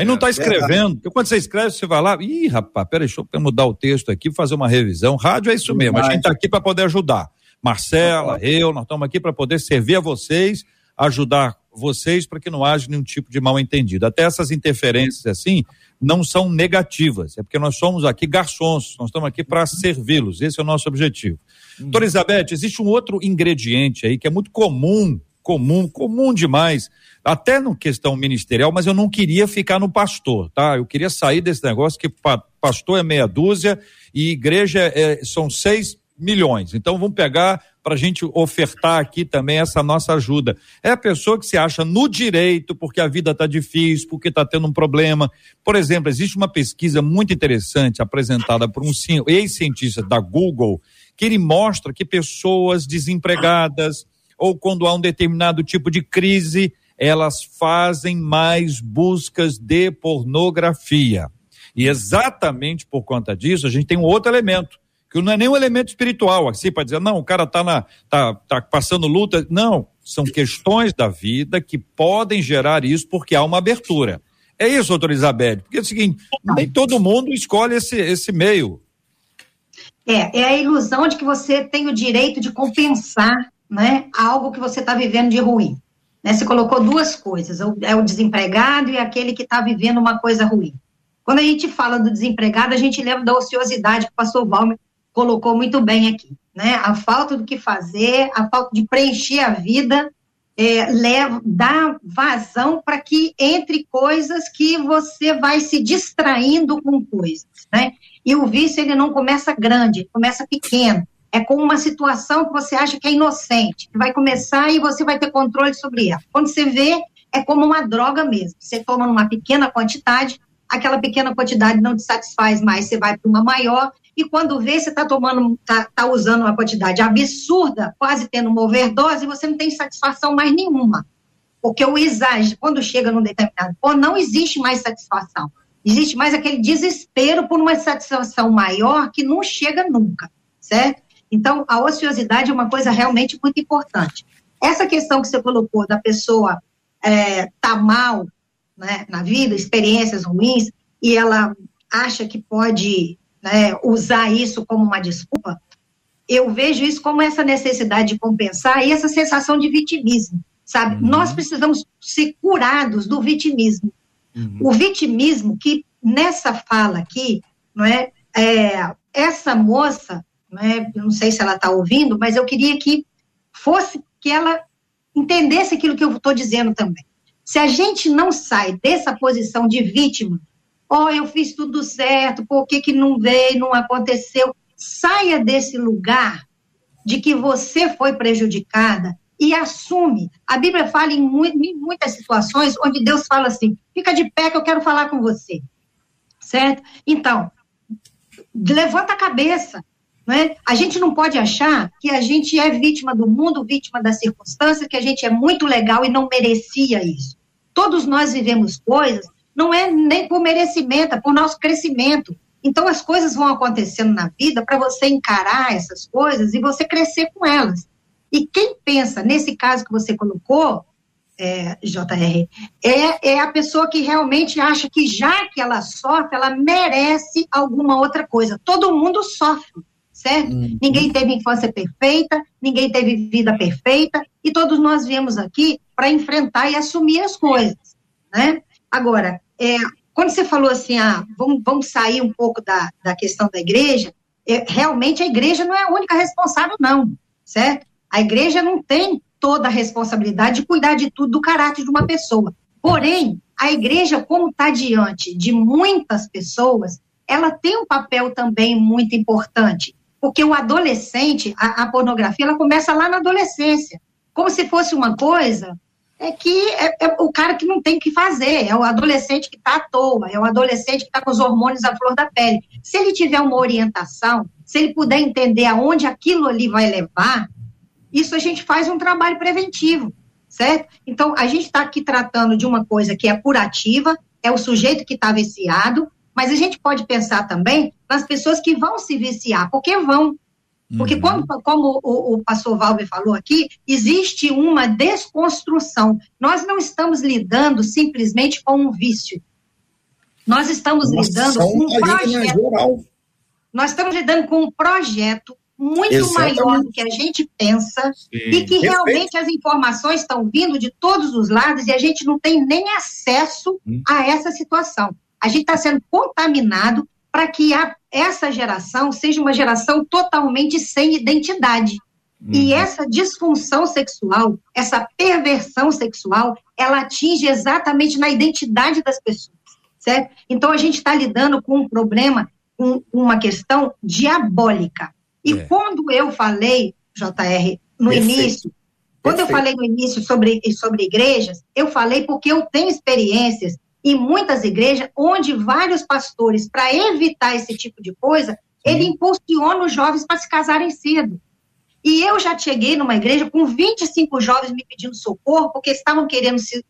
Aí não está é, escrevendo. Porque quando você escreve, você vai lá, ih, rapaz, peraí, deixa eu mudar o texto aqui, fazer uma revisão. Rádio é isso mesmo, a gente está aqui para poder ajudar. Marcela, eu, nós estamos aqui para poder servir a vocês, ajudar vocês para que não haja nenhum tipo de mal entendido. Até essas interferências assim não são negativas, é porque nós somos aqui garçons, nós estamos aqui para servi-los, esse é o nosso objetivo. Hum. Doutora Elizabeth, existe um outro ingrediente aí que é muito comum, comum, comum demais até no questão ministerial, mas eu não queria ficar no pastor, tá? Eu queria sair desse negócio que pa, pastor é meia dúzia e igreja é, são seis milhões. Então vamos pegar para a gente ofertar aqui também essa nossa ajuda. É a pessoa que se acha no direito porque a vida está difícil, porque está tendo um problema. Por exemplo, existe uma pesquisa muito interessante apresentada por um ex-cientista da Google que ele mostra que pessoas desempregadas ou quando há um determinado tipo de crise, elas fazem mais buscas de pornografia. E exatamente por conta disso, a gente tem um outro elemento, que não é nem um elemento espiritual, assim, para dizer, não, o cara está tá, tá passando luta. Não, são questões da vida que podem gerar isso porque há uma abertura. É isso, doutora Isabelle, porque é o seguinte, nem todo mundo escolhe esse, esse meio. É, é a ilusão de que você tem o direito de compensar né, algo que você está vivendo de ruim. Né? Você colocou duas coisas, é o desempregado e aquele que está vivendo uma coisa ruim. Quando a gente fala do desempregado, a gente lembra da ociosidade que o pastor Valmer colocou muito bem aqui. Né? A falta do que fazer, a falta de preencher a vida, é, leva, dá vazão para que entre coisas que você vai se distraindo com coisas. Né? E o vício ele não começa grande, ele começa pequeno é com uma situação que você acha que é inocente, que vai começar e você vai ter controle sobre ela. Quando você vê, é como uma droga mesmo. Você toma numa pequena quantidade, aquela pequena quantidade não te satisfaz mais, você vai para uma maior, e quando vê, você está tomando, está tá usando uma quantidade absurda, quase tendo uma overdose, e você não tem satisfação mais nenhuma. Porque o exagero, quando chega num determinado ponto, não existe mais satisfação. Existe mais aquele desespero por uma satisfação maior que não chega nunca, certo? Então, a ociosidade é uma coisa realmente muito importante. Essa questão que você colocou da pessoa é, tá mal né, na vida, experiências ruins, e ela acha que pode né, usar isso como uma desculpa, eu vejo isso como essa necessidade de compensar e essa sensação de vitimismo, sabe? Uhum. Nós precisamos ser curados do vitimismo. Uhum. O vitimismo que nessa fala aqui, não é, é essa moça né? Eu não sei se ela está ouvindo, mas eu queria que fosse que ela entendesse aquilo que eu estou dizendo também. Se a gente não sai dessa posição de vítima, ó, oh, eu fiz tudo certo, por que, que não veio, não aconteceu? Saia desse lugar de que você foi prejudicada e assume. A Bíblia fala em, mu em muitas situações onde Deus fala assim: fica de pé que eu quero falar com você. Certo? Então, levanta a cabeça, é? A gente não pode achar que a gente é vítima do mundo, vítima das circunstâncias, que a gente é muito legal e não merecia isso. Todos nós vivemos coisas, não é nem por merecimento, é por nosso crescimento. Então as coisas vão acontecendo na vida para você encarar essas coisas e você crescer com elas. E quem pensa, nesse caso que você colocou, é, JR, é, é a pessoa que realmente acha que já que ela sofre, ela merece alguma outra coisa. Todo mundo sofre, certo? Uhum. Ninguém teve infância perfeita, ninguém teve vida perfeita, e todos nós viemos aqui para enfrentar e assumir as coisas, né? Agora, é, quando você falou assim, ah, vamos, vamos sair um pouco da, da questão da igreja, é, realmente a igreja não é a única responsável, não, certo? A igreja não tem toda a responsabilidade de cuidar de tudo do caráter de uma pessoa. Porém, a igreja, como está diante de muitas pessoas, ela tem um papel também muito importante, porque o adolescente, a, a pornografia, ela começa lá na adolescência, como se fosse uma coisa é que é, é, o cara que não tem o que fazer, é o adolescente que está à toa, é o adolescente que está com os hormônios à flor da pele. Se ele tiver uma orientação, se ele puder entender aonde aquilo ali vai levar, isso a gente faz um trabalho preventivo, certo? Então, a gente está aqui tratando de uma coisa que é curativa, é o sujeito que está viciado, mas a gente pode pensar também nas pessoas que vão se viciar, porque vão. Porque, uhum. como, como o, o pastor Valber falou aqui, existe uma desconstrução. Nós não estamos lidando simplesmente com um vício. Nós estamos Nossa, lidando com um projeto. Nós estamos lidando com um projeto muito Exatamente. maior do que a gente pensa Sim. e que realmente as informações estão vindo de todos os lados e a gente não tem nem acesso hum. a essa situação. A gente está sendo contaminado para que a, essa geração seja uma geração totalmente sem identidade. Hum. E essa disfunção sexual, essa perversão sexual, ela atinge exatamente na identidade das pessoas, certo? Então a gente está lidando com um problema, com uma questão diabólica. E é. quando eu falei, JR, no Perfeito. início, quando Perfeito. eu falei no início sobre, sobre igrejas, eu falei porque eu tenho experiências em muitas igrejas onde vários pastores, para evitar esse tipo de coisa, ele impulsiona os jovens para se casarem cedo. E eu já cheguei numa igreja com 25 jovens me pedindo socorro, porque estavam querendo se,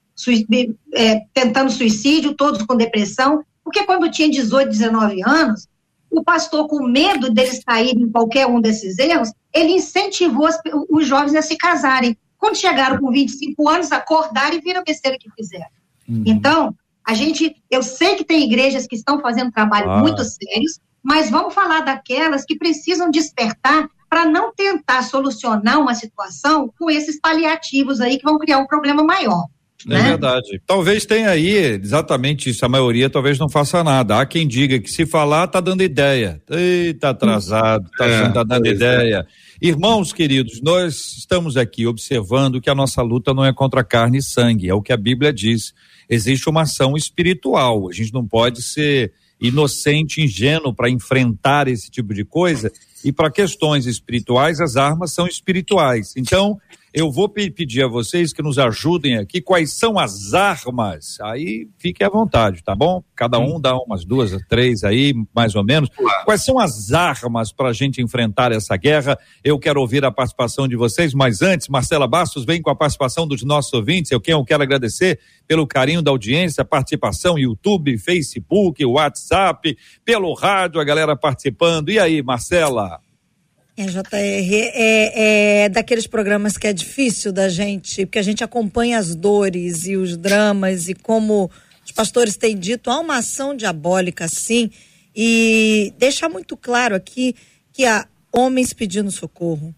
é, tentando suicídio, todos com depressão, porque quando tinha 18, 19 anos, o pastor, com medo deles caírem em qualquer um desses erros, ele incentivou as, os jovens a se casarem. Quando chegaram com 25 anos, acordaram e viram a besteira que fizeram. Uhum. Então, a gente, eu sei que tem igrejas que estão fazendo trabalho ah. muito sérios, mas vamos falar daquelas que precisam despertar para não tentar solucionar uma situação com esses paliativos aí que vão criar um problema maior. É né? verdade. Talvez tenha aí exatamente isso. A maioria talvez não faça nada. Há quem diga que se falar, tá dando ideia. Eita, atrasado, tá, é, tá dando é. ideia. Irmãos queridos, nós estamos aqui observando que a nossa luta não é contra carne e sangue, é o que a Bíblia diz. Existe uma ação espiritual. A gente não pode ser inocente, ingênuo para enfrentar esse tipo de coisa. E para questões espirituais, as armas são espirituais. Então, eu vou pedir a vocês que nos ajudem aqui quais são as armas. Aí fique à vontade, tá bom? Cada um dá umas duas, três aí, mais ou menos. Quais são as armas para a gente enfrentar essa guerra? Eu quero ouvir a participação de vocês, mas antes, Marcela Bastos vem com a participação dos nossos ouvintes. Eu, quem eu quero agradecer pelo carinho da audiência, participação YouTube, Facebook, WhatsApp, pelo rádio, a galera participando. E aí, Marcela? É, JR, é, é daqueles programas que é difícil da gente, porque a gente acompanha as dores e os dramas e como os pastores têm dito, há uma ação diabólica sim, e deixar muito claro aqui que há homens pedindo socorro,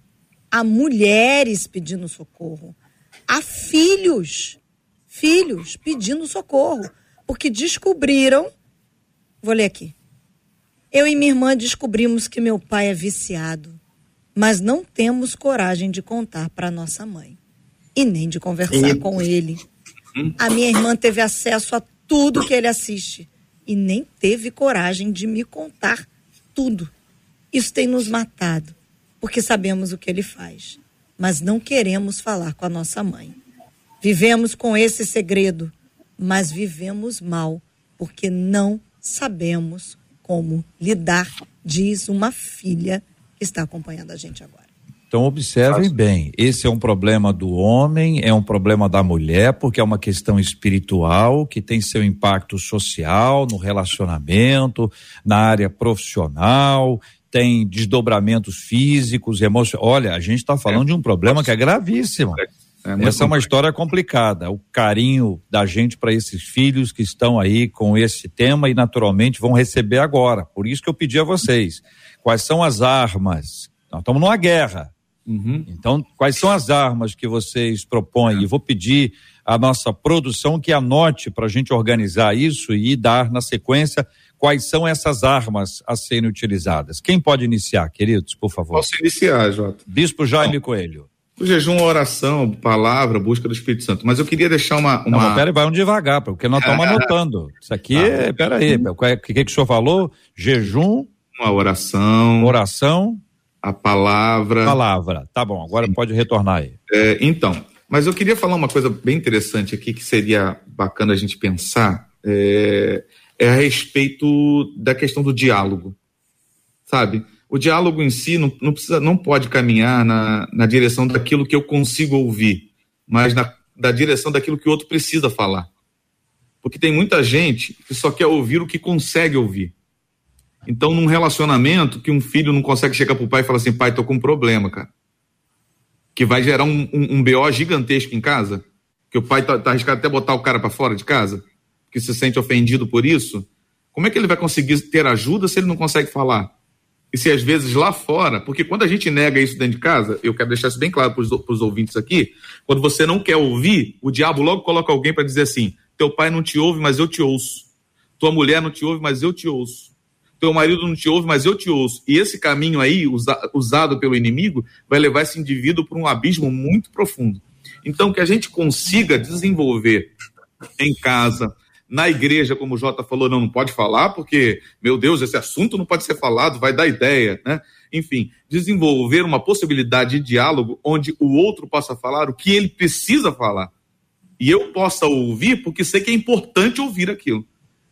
há mulheres pedindo socorro, há filhos, filhos pedindo socorro, porque descobriram, vou ler aqui, eu e minha irmã descobrimos que meu pai é viciado mas não temos coragem de contar para nossa mãe e nem de conversar e... com ele. A minha irmã teve acesso a tudo que ele assiste e nem teve coragem de me contar tudo. Isso tem nos matado, porque sabemos o que ele faz, mas não queremos falar com a nossa mãe. Vivemos com esse segredo, mas vivemos mal, porque não sabemos como lidar, diz uma filha está acompanhando a gente agora. Então observem bem, esse é um problema do homem, é um problema da mulher, porque é uma questão espiritual que tem seu impacto social, no relacionamento, na área profissional, tem desdobramentos físicos, emocionais. Olha, a gente está falando é. de um problema que é gravíssimo. É Essa é uma história complicada. O carinho da gente para esses filhos que estão aí com esse tema e naturalmente vão receber agora. Por isso que eu pedi a vocês: quais são as armas? Nós estamos numa guerra. Uhum. Então, quais são as armas que vocês propõem? É. E vou pedir à nossa produção que anote para a gente organizar isso e dar na sequência quais são essas armas a serem utilizadas. Quem pode iniciar, queridos, por favor? Posso iniciar, Jota. Bispo Jaime Coelho. O jejum, oração, palavra, busca do Espírito Santo. Mas eu queria deixar uma. uma... Não, peraí, vai um devagar, porque nós estamos anotando. Isso aqui, ah, é, peraí, o que, que, que o senhor falou? Jejum. Uma oração. Oração. A palavra. Palavra. Tá bom, agora Sim. pode retornar aí. É, então, mas eu queria falar uma coisa bem interessante aqui que seria bacana a gente pensar. É, é a respeito da questão do diálogo, sabe? O diálogo em si não, não, precisa, não pode caminhar na, na direção daquilo que eu consigo ouvir, mas na, da direção daquilo que o outro precisa falar. Porque tem muita gente que só quer ouvir o que consegue ouvir. Então, num relacionamento que um filho não consegue chegar pro pai e falar assim, pai, tô com um problema, cara. Que vai gerar um, um, um BO gigantesco em casa, que o pai tá, tá arriscado até botar o cara para fora de casa que se sente ofendido por isso, como é que ele vai conseguir ter ajuda se ele não consegue falar? E se às vezes lá fora, porque quando a gente nega isso dentro de casa, eu quero deixar isso bem claro para os ouvintes aqui, quando você não quer ouvir, o diabo logo coloca alguém para dizer assim: teu pai não te ouve, mas eu te ouço. Tua mulher não te ouve, mas eu te ouço. Teu marido não te ouve, mas eu te ouço. E esse caminho aí, usa, usado pelo inimigo, vai levar esse indivíduo para um abismo muito profundo. Então, que a gente consiga desenvolver em casa, na igreja, como o Jota falou, não, não pode falar, porque, meu Deus, esse assunto não pode ser falado, vai dar ideia, né? Enfim, desenvolver uma possibilidade de diálogo onde o outro possa falar o que ele precisa falar. E eu possa ouvir, porque sei que é importante ouvir aquilo.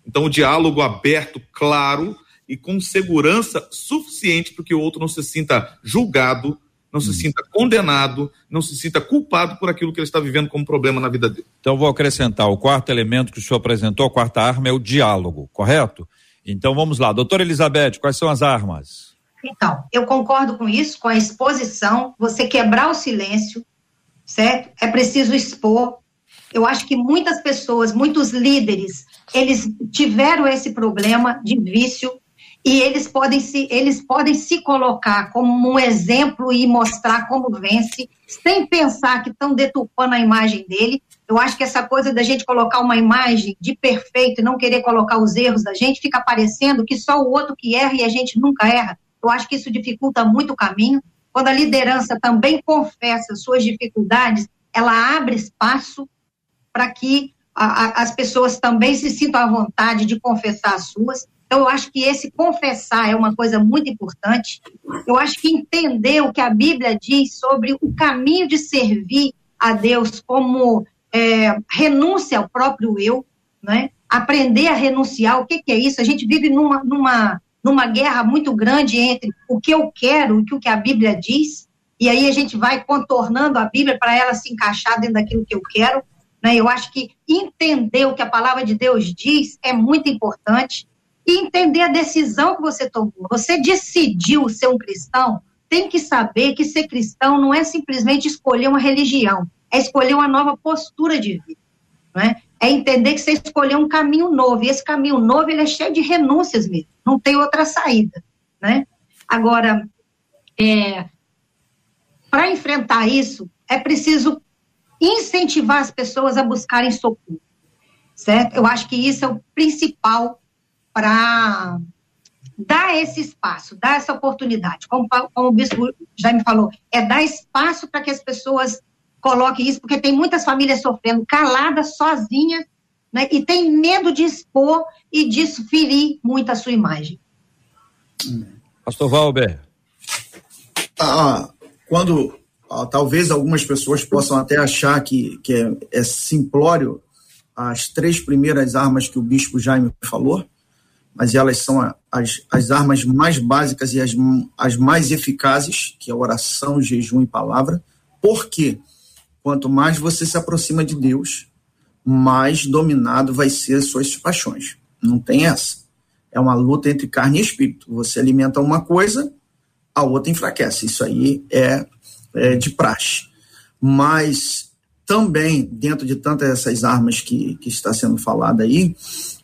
Então, o diálogo aberto, claro e com segurança suficiente para que o outro não se sinta julgado, não se sinta condenado, não se sinta culpado por aquilo que ele está vivendo como problema na vida dele. Então vou acrescentar o quarto elemento que o senhor apresentou, a quarta arma é o diálogo, correto? Então vamos lá, doutora Elizabeth, quais são as armas? Então, eu concordo com isso, com a exposição, você quebrar o silêncio, certo? É preciso expor. Eu acho que muitas pessoas, muitos líderes, eles tiveram esse problema de vício, e eles podem se eles podem se colocar como um exemplo e mostrar como vence, sem pensar que estão deturpando a imagem dele. Eu acho que essa coisa da gente colocar uma imagem de perfeito e não querer colocar os erros da gente, fica parecendo que só o outro que erra e a gente nunca erra. Eu acho que isso dificulta muito o caminho. Quando a liderança também confessa suas dificuldades, ela abre espaço para que a, a, as pessoas também se sintam à vontade de confessar as suas. Então, eu acho que esse confessar é uma coisa muito importante. Eu acho que entender o que a Bíblia diz sobre o caminho de servir a Deus como é, renúncia ao próprio eu, né? aprender a renunciar, o que, que é isso? A gente vive numa, numa, numa guerra muito grande entre o que eu quero e o que a Bíblia diz, e aí a gente vai contornando a Bíblia para ela se encaixar dentro daquilo que eu quero. Né? Eu acho que entender o que a palavra de Deus diz é muito importante e entender a decisão que você tomou. Você decidiu ser um cristão, tem que saber que ser cristão não é simplesmente escolher uma religião, é escolher uma nova postura de vida. Né? É entender que você escolheu um caminho novo, e esse caminho novo ele é cheio de renúncias mesmo, não tem outra saída. Né? Agora, é, para enfrentar isso, é preciso incentivar as pessoas a buscarem socorro, certo? Eu acho que isso é o principal para dar esse espaço, dar essa oportunidade. Como, como o bispo já me falou, é dar espaço para que as pessoas coloquem isso, porque tem muitas famílias sofrendo caladas, sozinhas, né, e tem medo de expor e disso ferir muito a sua imagem. Pastor Valber. Ah, quando ah, talvez algumas pessoas possam até achar que, que é, é simplório as três primeiras armas que o bispo Jaime falou, mas elas são as, as armas mais básicas e as, as mais eficazes, que é oração, jejum e palavra. Porque quanto mais você se aproxima de Deus, mais dominado vai ser suas paixões. Não tem essa. É uma luta entre carne e espírito. Você alimenta uma coisa, a outra enfraquece. Isso aí é, é de praxe. Mas também, dentro de tantas essas armas que, que está sendo falada aí,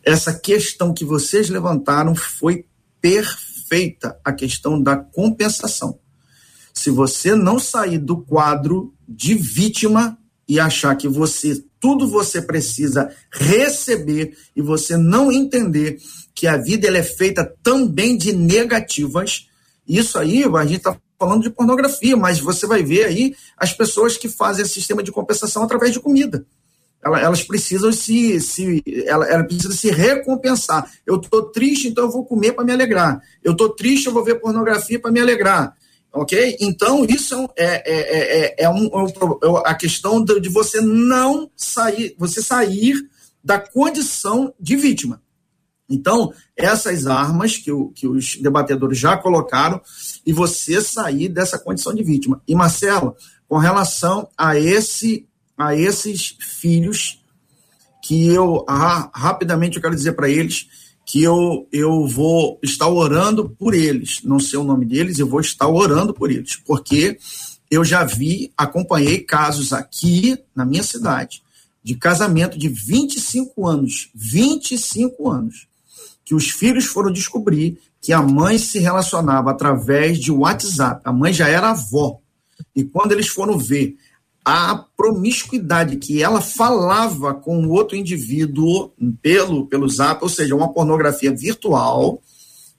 essa questão que vocês levantaram foi perfeita, a questão da compensação. Se você não sair do quadro de vítima e achar que você tudo você precisa receber e você não entender que a vida ela é feita também de negativas, isso aí a gente está falando de pornografia, mas você vai ver aí as pessoas que fazem esse sistema de compensação através de comida. Elas precisam se, se ela, ela precisa se recompensar. Eu estou triste, então eu vou comer para me alegrar. Eu estou triste, eu vou ver pornografia para me alegrar. Ok? Então, isso é, é, é, é, é um, a questão de você não sair, você sair da condição de vítima. Então, essas armas que, o, que os debatedores já colocaram e você sair dessa condição de vítima. E, Marcelo, com relação a, esse, a esses filhos, que eu ah, rapidamente eu quero dizer para eles que eu, eu vou estar orando por eles. Não sei o nome deles, eu vou estar orando por eles, porque eu já vi, acompanhei casos aqui na minha cidade de casamento de 25 anos, 25 anos, que os filhos foram descobrir que a mãe se relacionava através de WhatsApp. A mãe já era avó. E quando eles foram ver a promiscuidade que ela falava com outro indivíduo pelo, pelo zap, ou seja, uma pornografia virtual,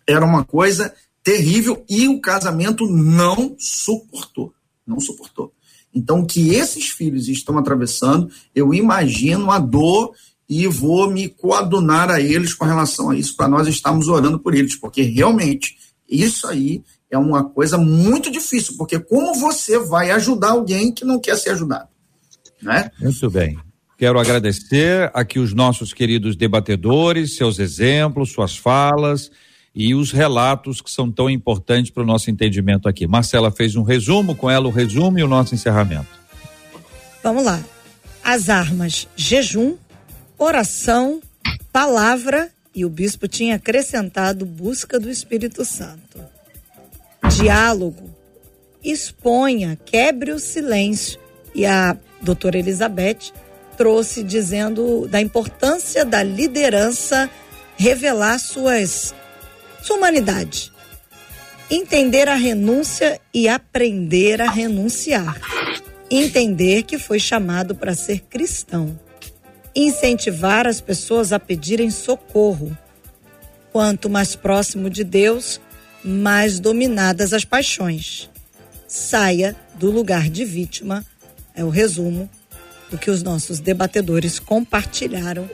era uma coisa terrível e o casamento não suportou. Não suportou. Então, o que esses filhos estão atravessando, eu imagino a dor e vou me coadunar a eles com relação a isso, para nós estarmos orando por eles, porque realmente isso aí é uma coisa muito difícil, porque como você vai ajudar alguém que não quer ser ajudado? Né? Muito bem. Quero agradecer aqui os nossos queridos debatedores, seus exemplos, suas falas e os relatos que são tão importantes para o nosso entendimento aqui. Marcela fez um resumo, com ela o resumo e o nosso encerramento. Vamos lá. As armas: jejum, oração, palavra e o bispo tinha acrescentado busca do Espírito Santo. Diálogo. Exponha, quebre o silêncio. E a doutora Elizabeth trouxe dizendo da importância da liderança revelar suas sua humanidade. Entender a renúncia e aprender a renunciar. Entender que foi chamado para ser cristão incentivar as pessoas a pedirem socorro. Quanto mais próximo de Deus, mais dominadas as paixões. Saia do lugar de vítima, é o resumo do que os nossos debatedores compartilharam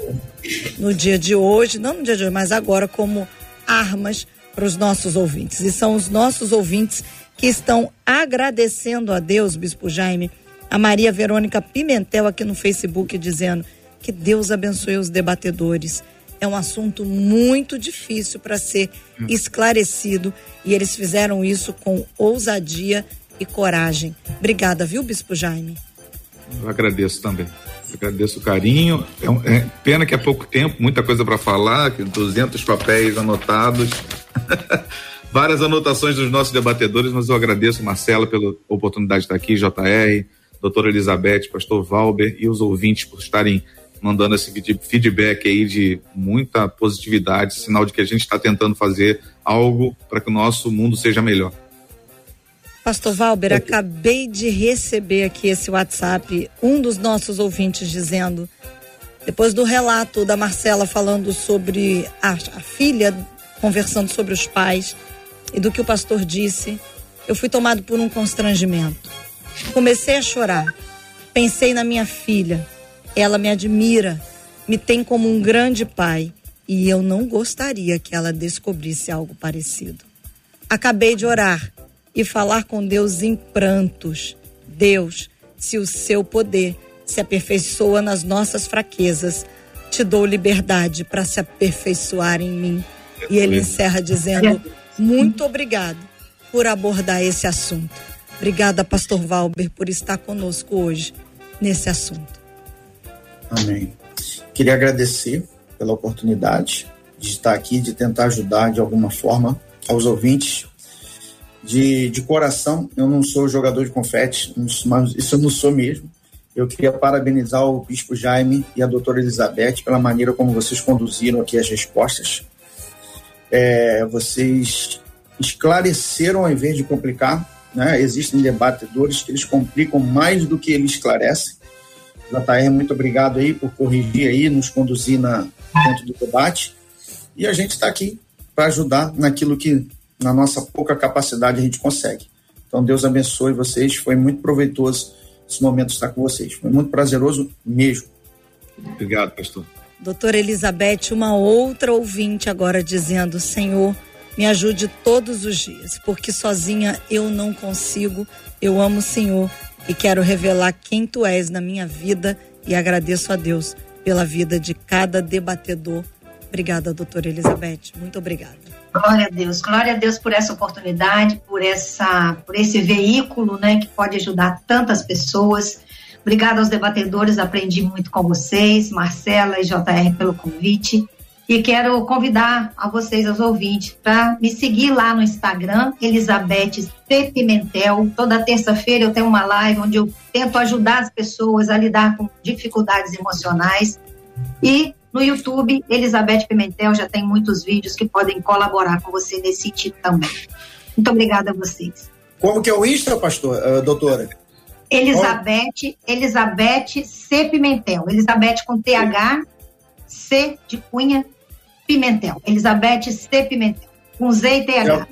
no dia de hoje, não no dia de hoje, mas agora como armas para os nossos ouvintes. E são os nossos ouvintes que estão agradecendo a Deus, Bispo Jaime, a Maria Verônica Pimentel aqui no Facebook dizendo que Deus abençoe os debatedores. É um assunto muito difícil para ser esclarecido e eles fizeram isso com ousadia e coragem. Obrigada, viu, Bispo Jaime? Eu agradeço também. Eu agradeço o carinho. É, é, pena que é pouco tempo, muita coisa para falar, 200 papéis anotados. Várias anotações dos nossos debatedores, mas eu agradeço, Marcela, pela oportunidade de estar aqui, JR, doutora Elizabeth, pastor Valber e os ouvintes por estarem mandando esse feedback aí de muita positividade, sinal de que a gente está tentando fazer algo para que o nosso mundo seja melhor. Pastor Valber, acabei de receber aqui esse WhatsApp, um dos nossos ouvintes dizendo, depois do relato da Marcela falando sobre a, a filha, conversando sobre os pais e do que o pastor disse, eu fui tomado por um constrangimento. Comecei a chorar. Pensei na minha filha, ela me admira, me tem como um grande pai e eu não gostaria que ela descobrisse algo parecido. Acabei de orar e falar com Deus em prantos. Deus, se o seu poder se aperfeiçoa nas nossas fraquezas, te dou liberdade para se aperfeiçoar em mim. E ele encerra dizendo: Muito obrigado por abordar esse assunto. Obrigada, Pastor Valber, por estar conosco hoje nesse assunto. Amém. Queria agradecer pela oportunidade de estar aqui, de tentar ajudar de alguma forma aos ouvintes. De, de coração, eu não sou jogador de confete, mas isso eu não sou mesmo. Eu queria parabenizar o Bispo Jaime e a doutora Elizabeth pela maneira como vocês conduziram aqui as respostas. É, vocês esclareceram ao invés de complicar. Né? Existem debatedores que eles complicam mais do que eles esclarecem. JR, muito obrigado aí por corrigir aí, nos conduzir na, dentro do debate. E a gente está aqui para ajudar naquilo que, na nossa pouca capacidade, a gente consegue. Então, Deus abençoe vocês. Foi muito proveitoso esse momento estar com vocês. Foi muito prazeroso mesmo. Obrigado, pastor. Doutora Elizabeth, uma outra ouvinte agora dizendo: Senhor, me ajude todos os dias, porque sozinha eu não consigo. Eu amo o Senhor e quero revelar quem tu és na minha vida e agradeço a Deus pela vida de cada debatedor. Obrigada, doutora Elizabeth. Muito obrigada. Glória a Deus, glória a Deus por essa oportunidade, por essa, por esse veículo, né, que pode ajudar tantas pessoas. Obrigada aos debatedores, aprendi muito com vocês, Marcela e JR pelo convite. E quero convidar a vocês, aos ouvintes, para me seguir lá no Instagram, Elizabeth C. Pimentel. Toda terça-feira eu tenho uma live onde eu tento ajudar as pessoas a lidar com dificuldades emocionais. E no YouTube, Elizabeth Pimentel já tem muitos vídeos que podem colaborar com você nesse sentido também. Muito obrigada a vocês. Como que é o Insta, pastor, uh, doutora? Elizabeth, Elizabeth C. Pimentel. Elizabeth com TH, C de Cunha, Pimentel. Elizabeth C. Pimentel. Com Z e TH. Já,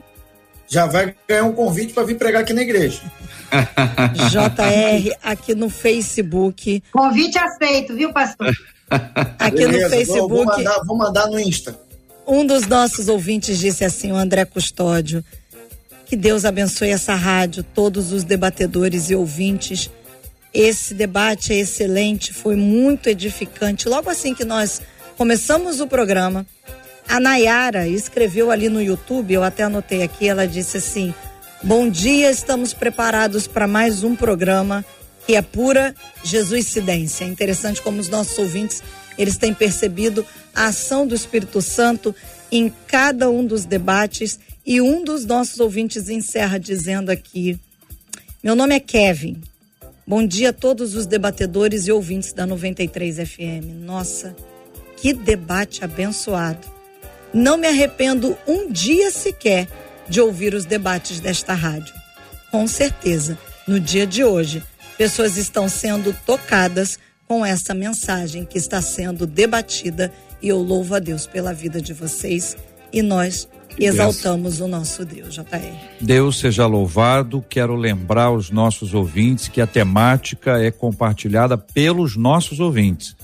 já vai ganhar um convite para vir pregar aqui na igreja. JR, aqui no Facebook. Convite aceito, viu, pastor? Aqui Beleza, no Facebook. Vou, vou, mandar, vou mandar no Insta. Um dos nossos ouvintes disse assim, o André Custódio, que Deus abençoe essa rádio, todos os debatedores e ouvintes. Esse debate é excelente, foi muito edificante. Logo assim que nós começamos o programa, a Nayara escreveu ali no YouTube, eu até anotei aqui, ela disse assim: Bom dia, estamos preparados para mais um programa que é pura Jesuscidência. É interessante como os nossos ouvintes, eles têm percebido a ação do Espírito Santo em cada um dos debates e um dos nossos ouvintes encerra dizendo aqui: Meu nome é Kevin. Bom dia a todos os debatedores e ouvintes da 93 FM. Nossa, que debate abençoado. Não me arrependo um dia sequer de ouvir os debates desta rádio. Com certeza, no dia de hoje, pessoas estão sendo tocadas com essa mensagem que está sendo debatida e eu louvo a Deus pela vida de vocês e nós exaltamos Deus. o nosso Deus, JR. Deus seja louvado. Quero lembrar aos nossos ouvintes que a temática é compartilhada pelos nossos ouvintes.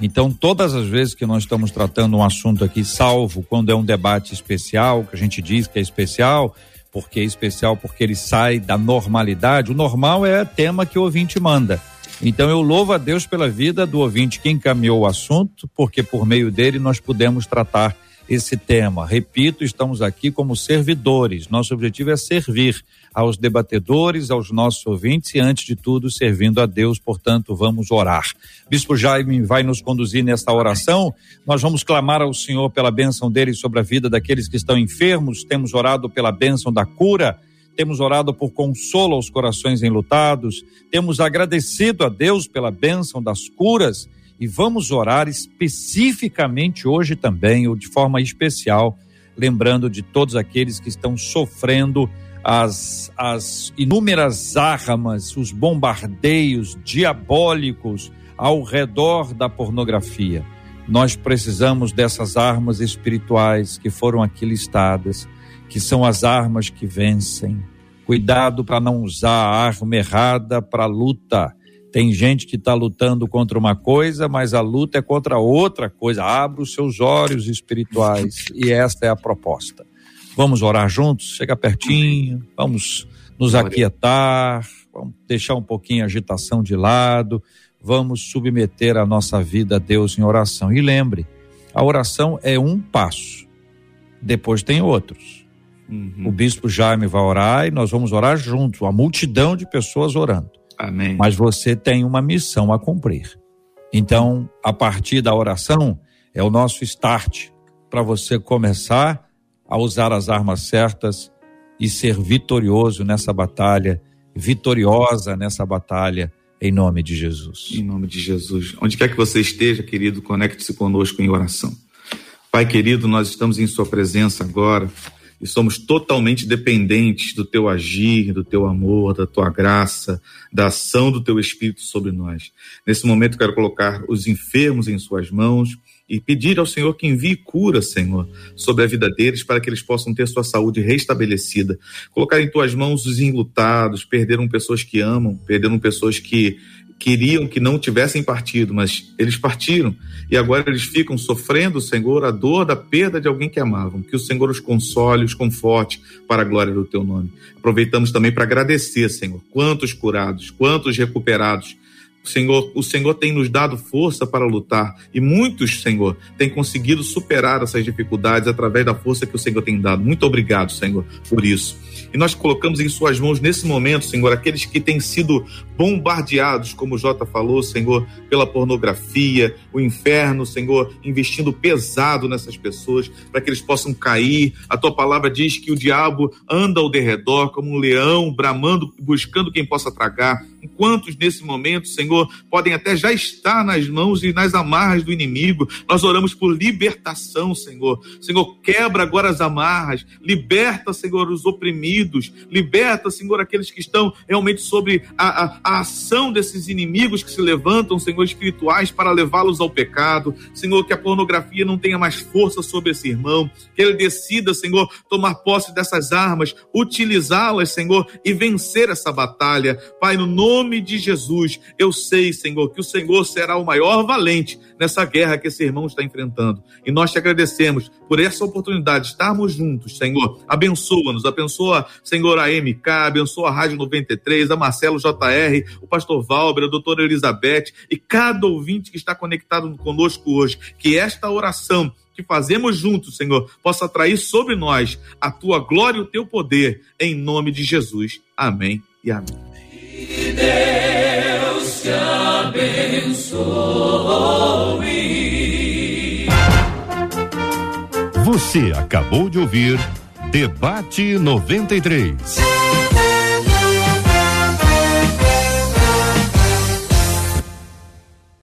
Então, todas as vezes que nós estamos tratando um assunto aqui, salvo quando é um debate especial, que a gente diz que é especial, porque é especial porque ele sai da normalidade. O normal é tema que o ouvinte manda. Então eu louvo a Deus pela vida do ouvinte que encaminhou o assunto, porque por meio dele nós pudemos tratar esse tema. Repito, estamos aqui como servidores. Nosso objetivo é servir aos debatedores, aos nossos ouvintes e, antes de tudo, servindo a Deus. Portanto, vamos orar. Bispo Jaime vai nos conduzir nesta oração. Nós vamos clamar ao Senhor pela bênção dele sobre a vida daqueles que estão enfermos. Temos orado pela bênção da cura. Temos orado por consolo aos corações enlutados. Temos agradecido a Deus pela bênção das curas e vamos orar especificamente hoje também, ou de forma especial, lembrando de todos aqueles que estão sofrendo as, as inúmeras armas, os bombardeios diabólicos ao redor da pornografia. Nós precisamos dessas armas espirituais que foram aqui listadas, que são as armas que vencem. Cuidado para não usar a arma errada para luta tem gente que está lutando contra uma coisa, mas a luta é contra outra coisa. Abra os seus olhos espirituais e esta é a proposta. Vamos orar juntos? Chega pertinho, vamos nos aquietar, vamos deixar um pouquinho a agitação de lado, vamos submeter a nossa vida a Deus em oração. E lembre, a oração é um passo, depois tem outros. Uhum. O bispo Jaime vai orar e nós vamos orar juntos, uma multidão de pessoas orando. Amém. Mas você tem uma missão a cumprir. Então, a partir da oração, é o nosso start para você começar a usar as armas certas e ser vitorioso nessa batalha, vitoriosa nessa batalha, Em nome de Jesus. Em nome de Jesus. Onde quer que você esteja, querido, conecte-se conosco em oração. Pai querido, nós estamos em Sua presença agora e somos totalmente dependentes do Teu agir, do Teu amor, da Tua graça, da ação do Teu Espírito sobre nós. Nesse momento, quero colocar os enfermos em Suas mãos e pedir ao Senhor que envie cura, Senhor, sobre a vida deles para que eles possam ter sua saúde restabelecida. Colocar em tuas mãos os enlutados, perderam pessoas que amam, perderam pessoas que queriam que não tivessem partido, mas eles partiram e agora eles ficam sofrendo, Senhor, a dor da perda de alguém que amavam. Que o Senhor os console, os conforte para a glória do teu nome. Aproveitamos também para agradecer, Senhor, quantos curados, quantos recuperados Senhor, o Senhor tem nos dado força para lutar e muitos, Senhor, têm conseguido superar essas dificuldades através da força que o Senhor tem dado. Muito obrigado, Senhor, por isso. E nós colocamos em Suas mãos nesse momento, Senhor, aqueles que têm sido bombardeados, como o Jota falou, Senhor, pela pornografia, o inferno, Senhor, investindo pesado nessas pessoas para que eles possam cair. A tua palavra diz que o diabo anda ao derredor como um leão, bramando, buscando quem possa tragar. Enquanto nesse momento, Senhor, podem até já estar nas mãos e nas amarras do inimigo, nós oramos por libertação, Senhor. Senhor, quebra agora as amarras, liberta, Senhor, os oprimidos, liberta, Senhor, aqueles que estão realmente sobre a, a, a ação desses inimigos que se levantam, Senhor, espirituais para levá-los ao pecado. Senhor, que a pornografia não tenha mais força sobre esse irmão, que ele decida, Senhor, tomar posse dessas armas, utilizá-las, Senhor, e vencer essa batalha. Pai, no nome de Jesus, eu sei, Senhor, que o Senhor será o maior valente nessa guerra que esse irmão está enfrentando. E nós te agradecemos por essa oportunidade de estarmos juntos, Senhor. Abençoa-nos, abençoa, Senhor, a MK, abençoa a Rádio 93, a Marcelo JR, o pastor Valber, a doutora Elizabeth e cada ouvinte que está conectado conosco hoje. Que esta oração que fazemos juntos, Senhor, possa atrair sobre nós a tua glória e o teu poder, em nome de Jesus. Amém e amém. Deus te abençoe. Você acabou de ouvir Debate 93.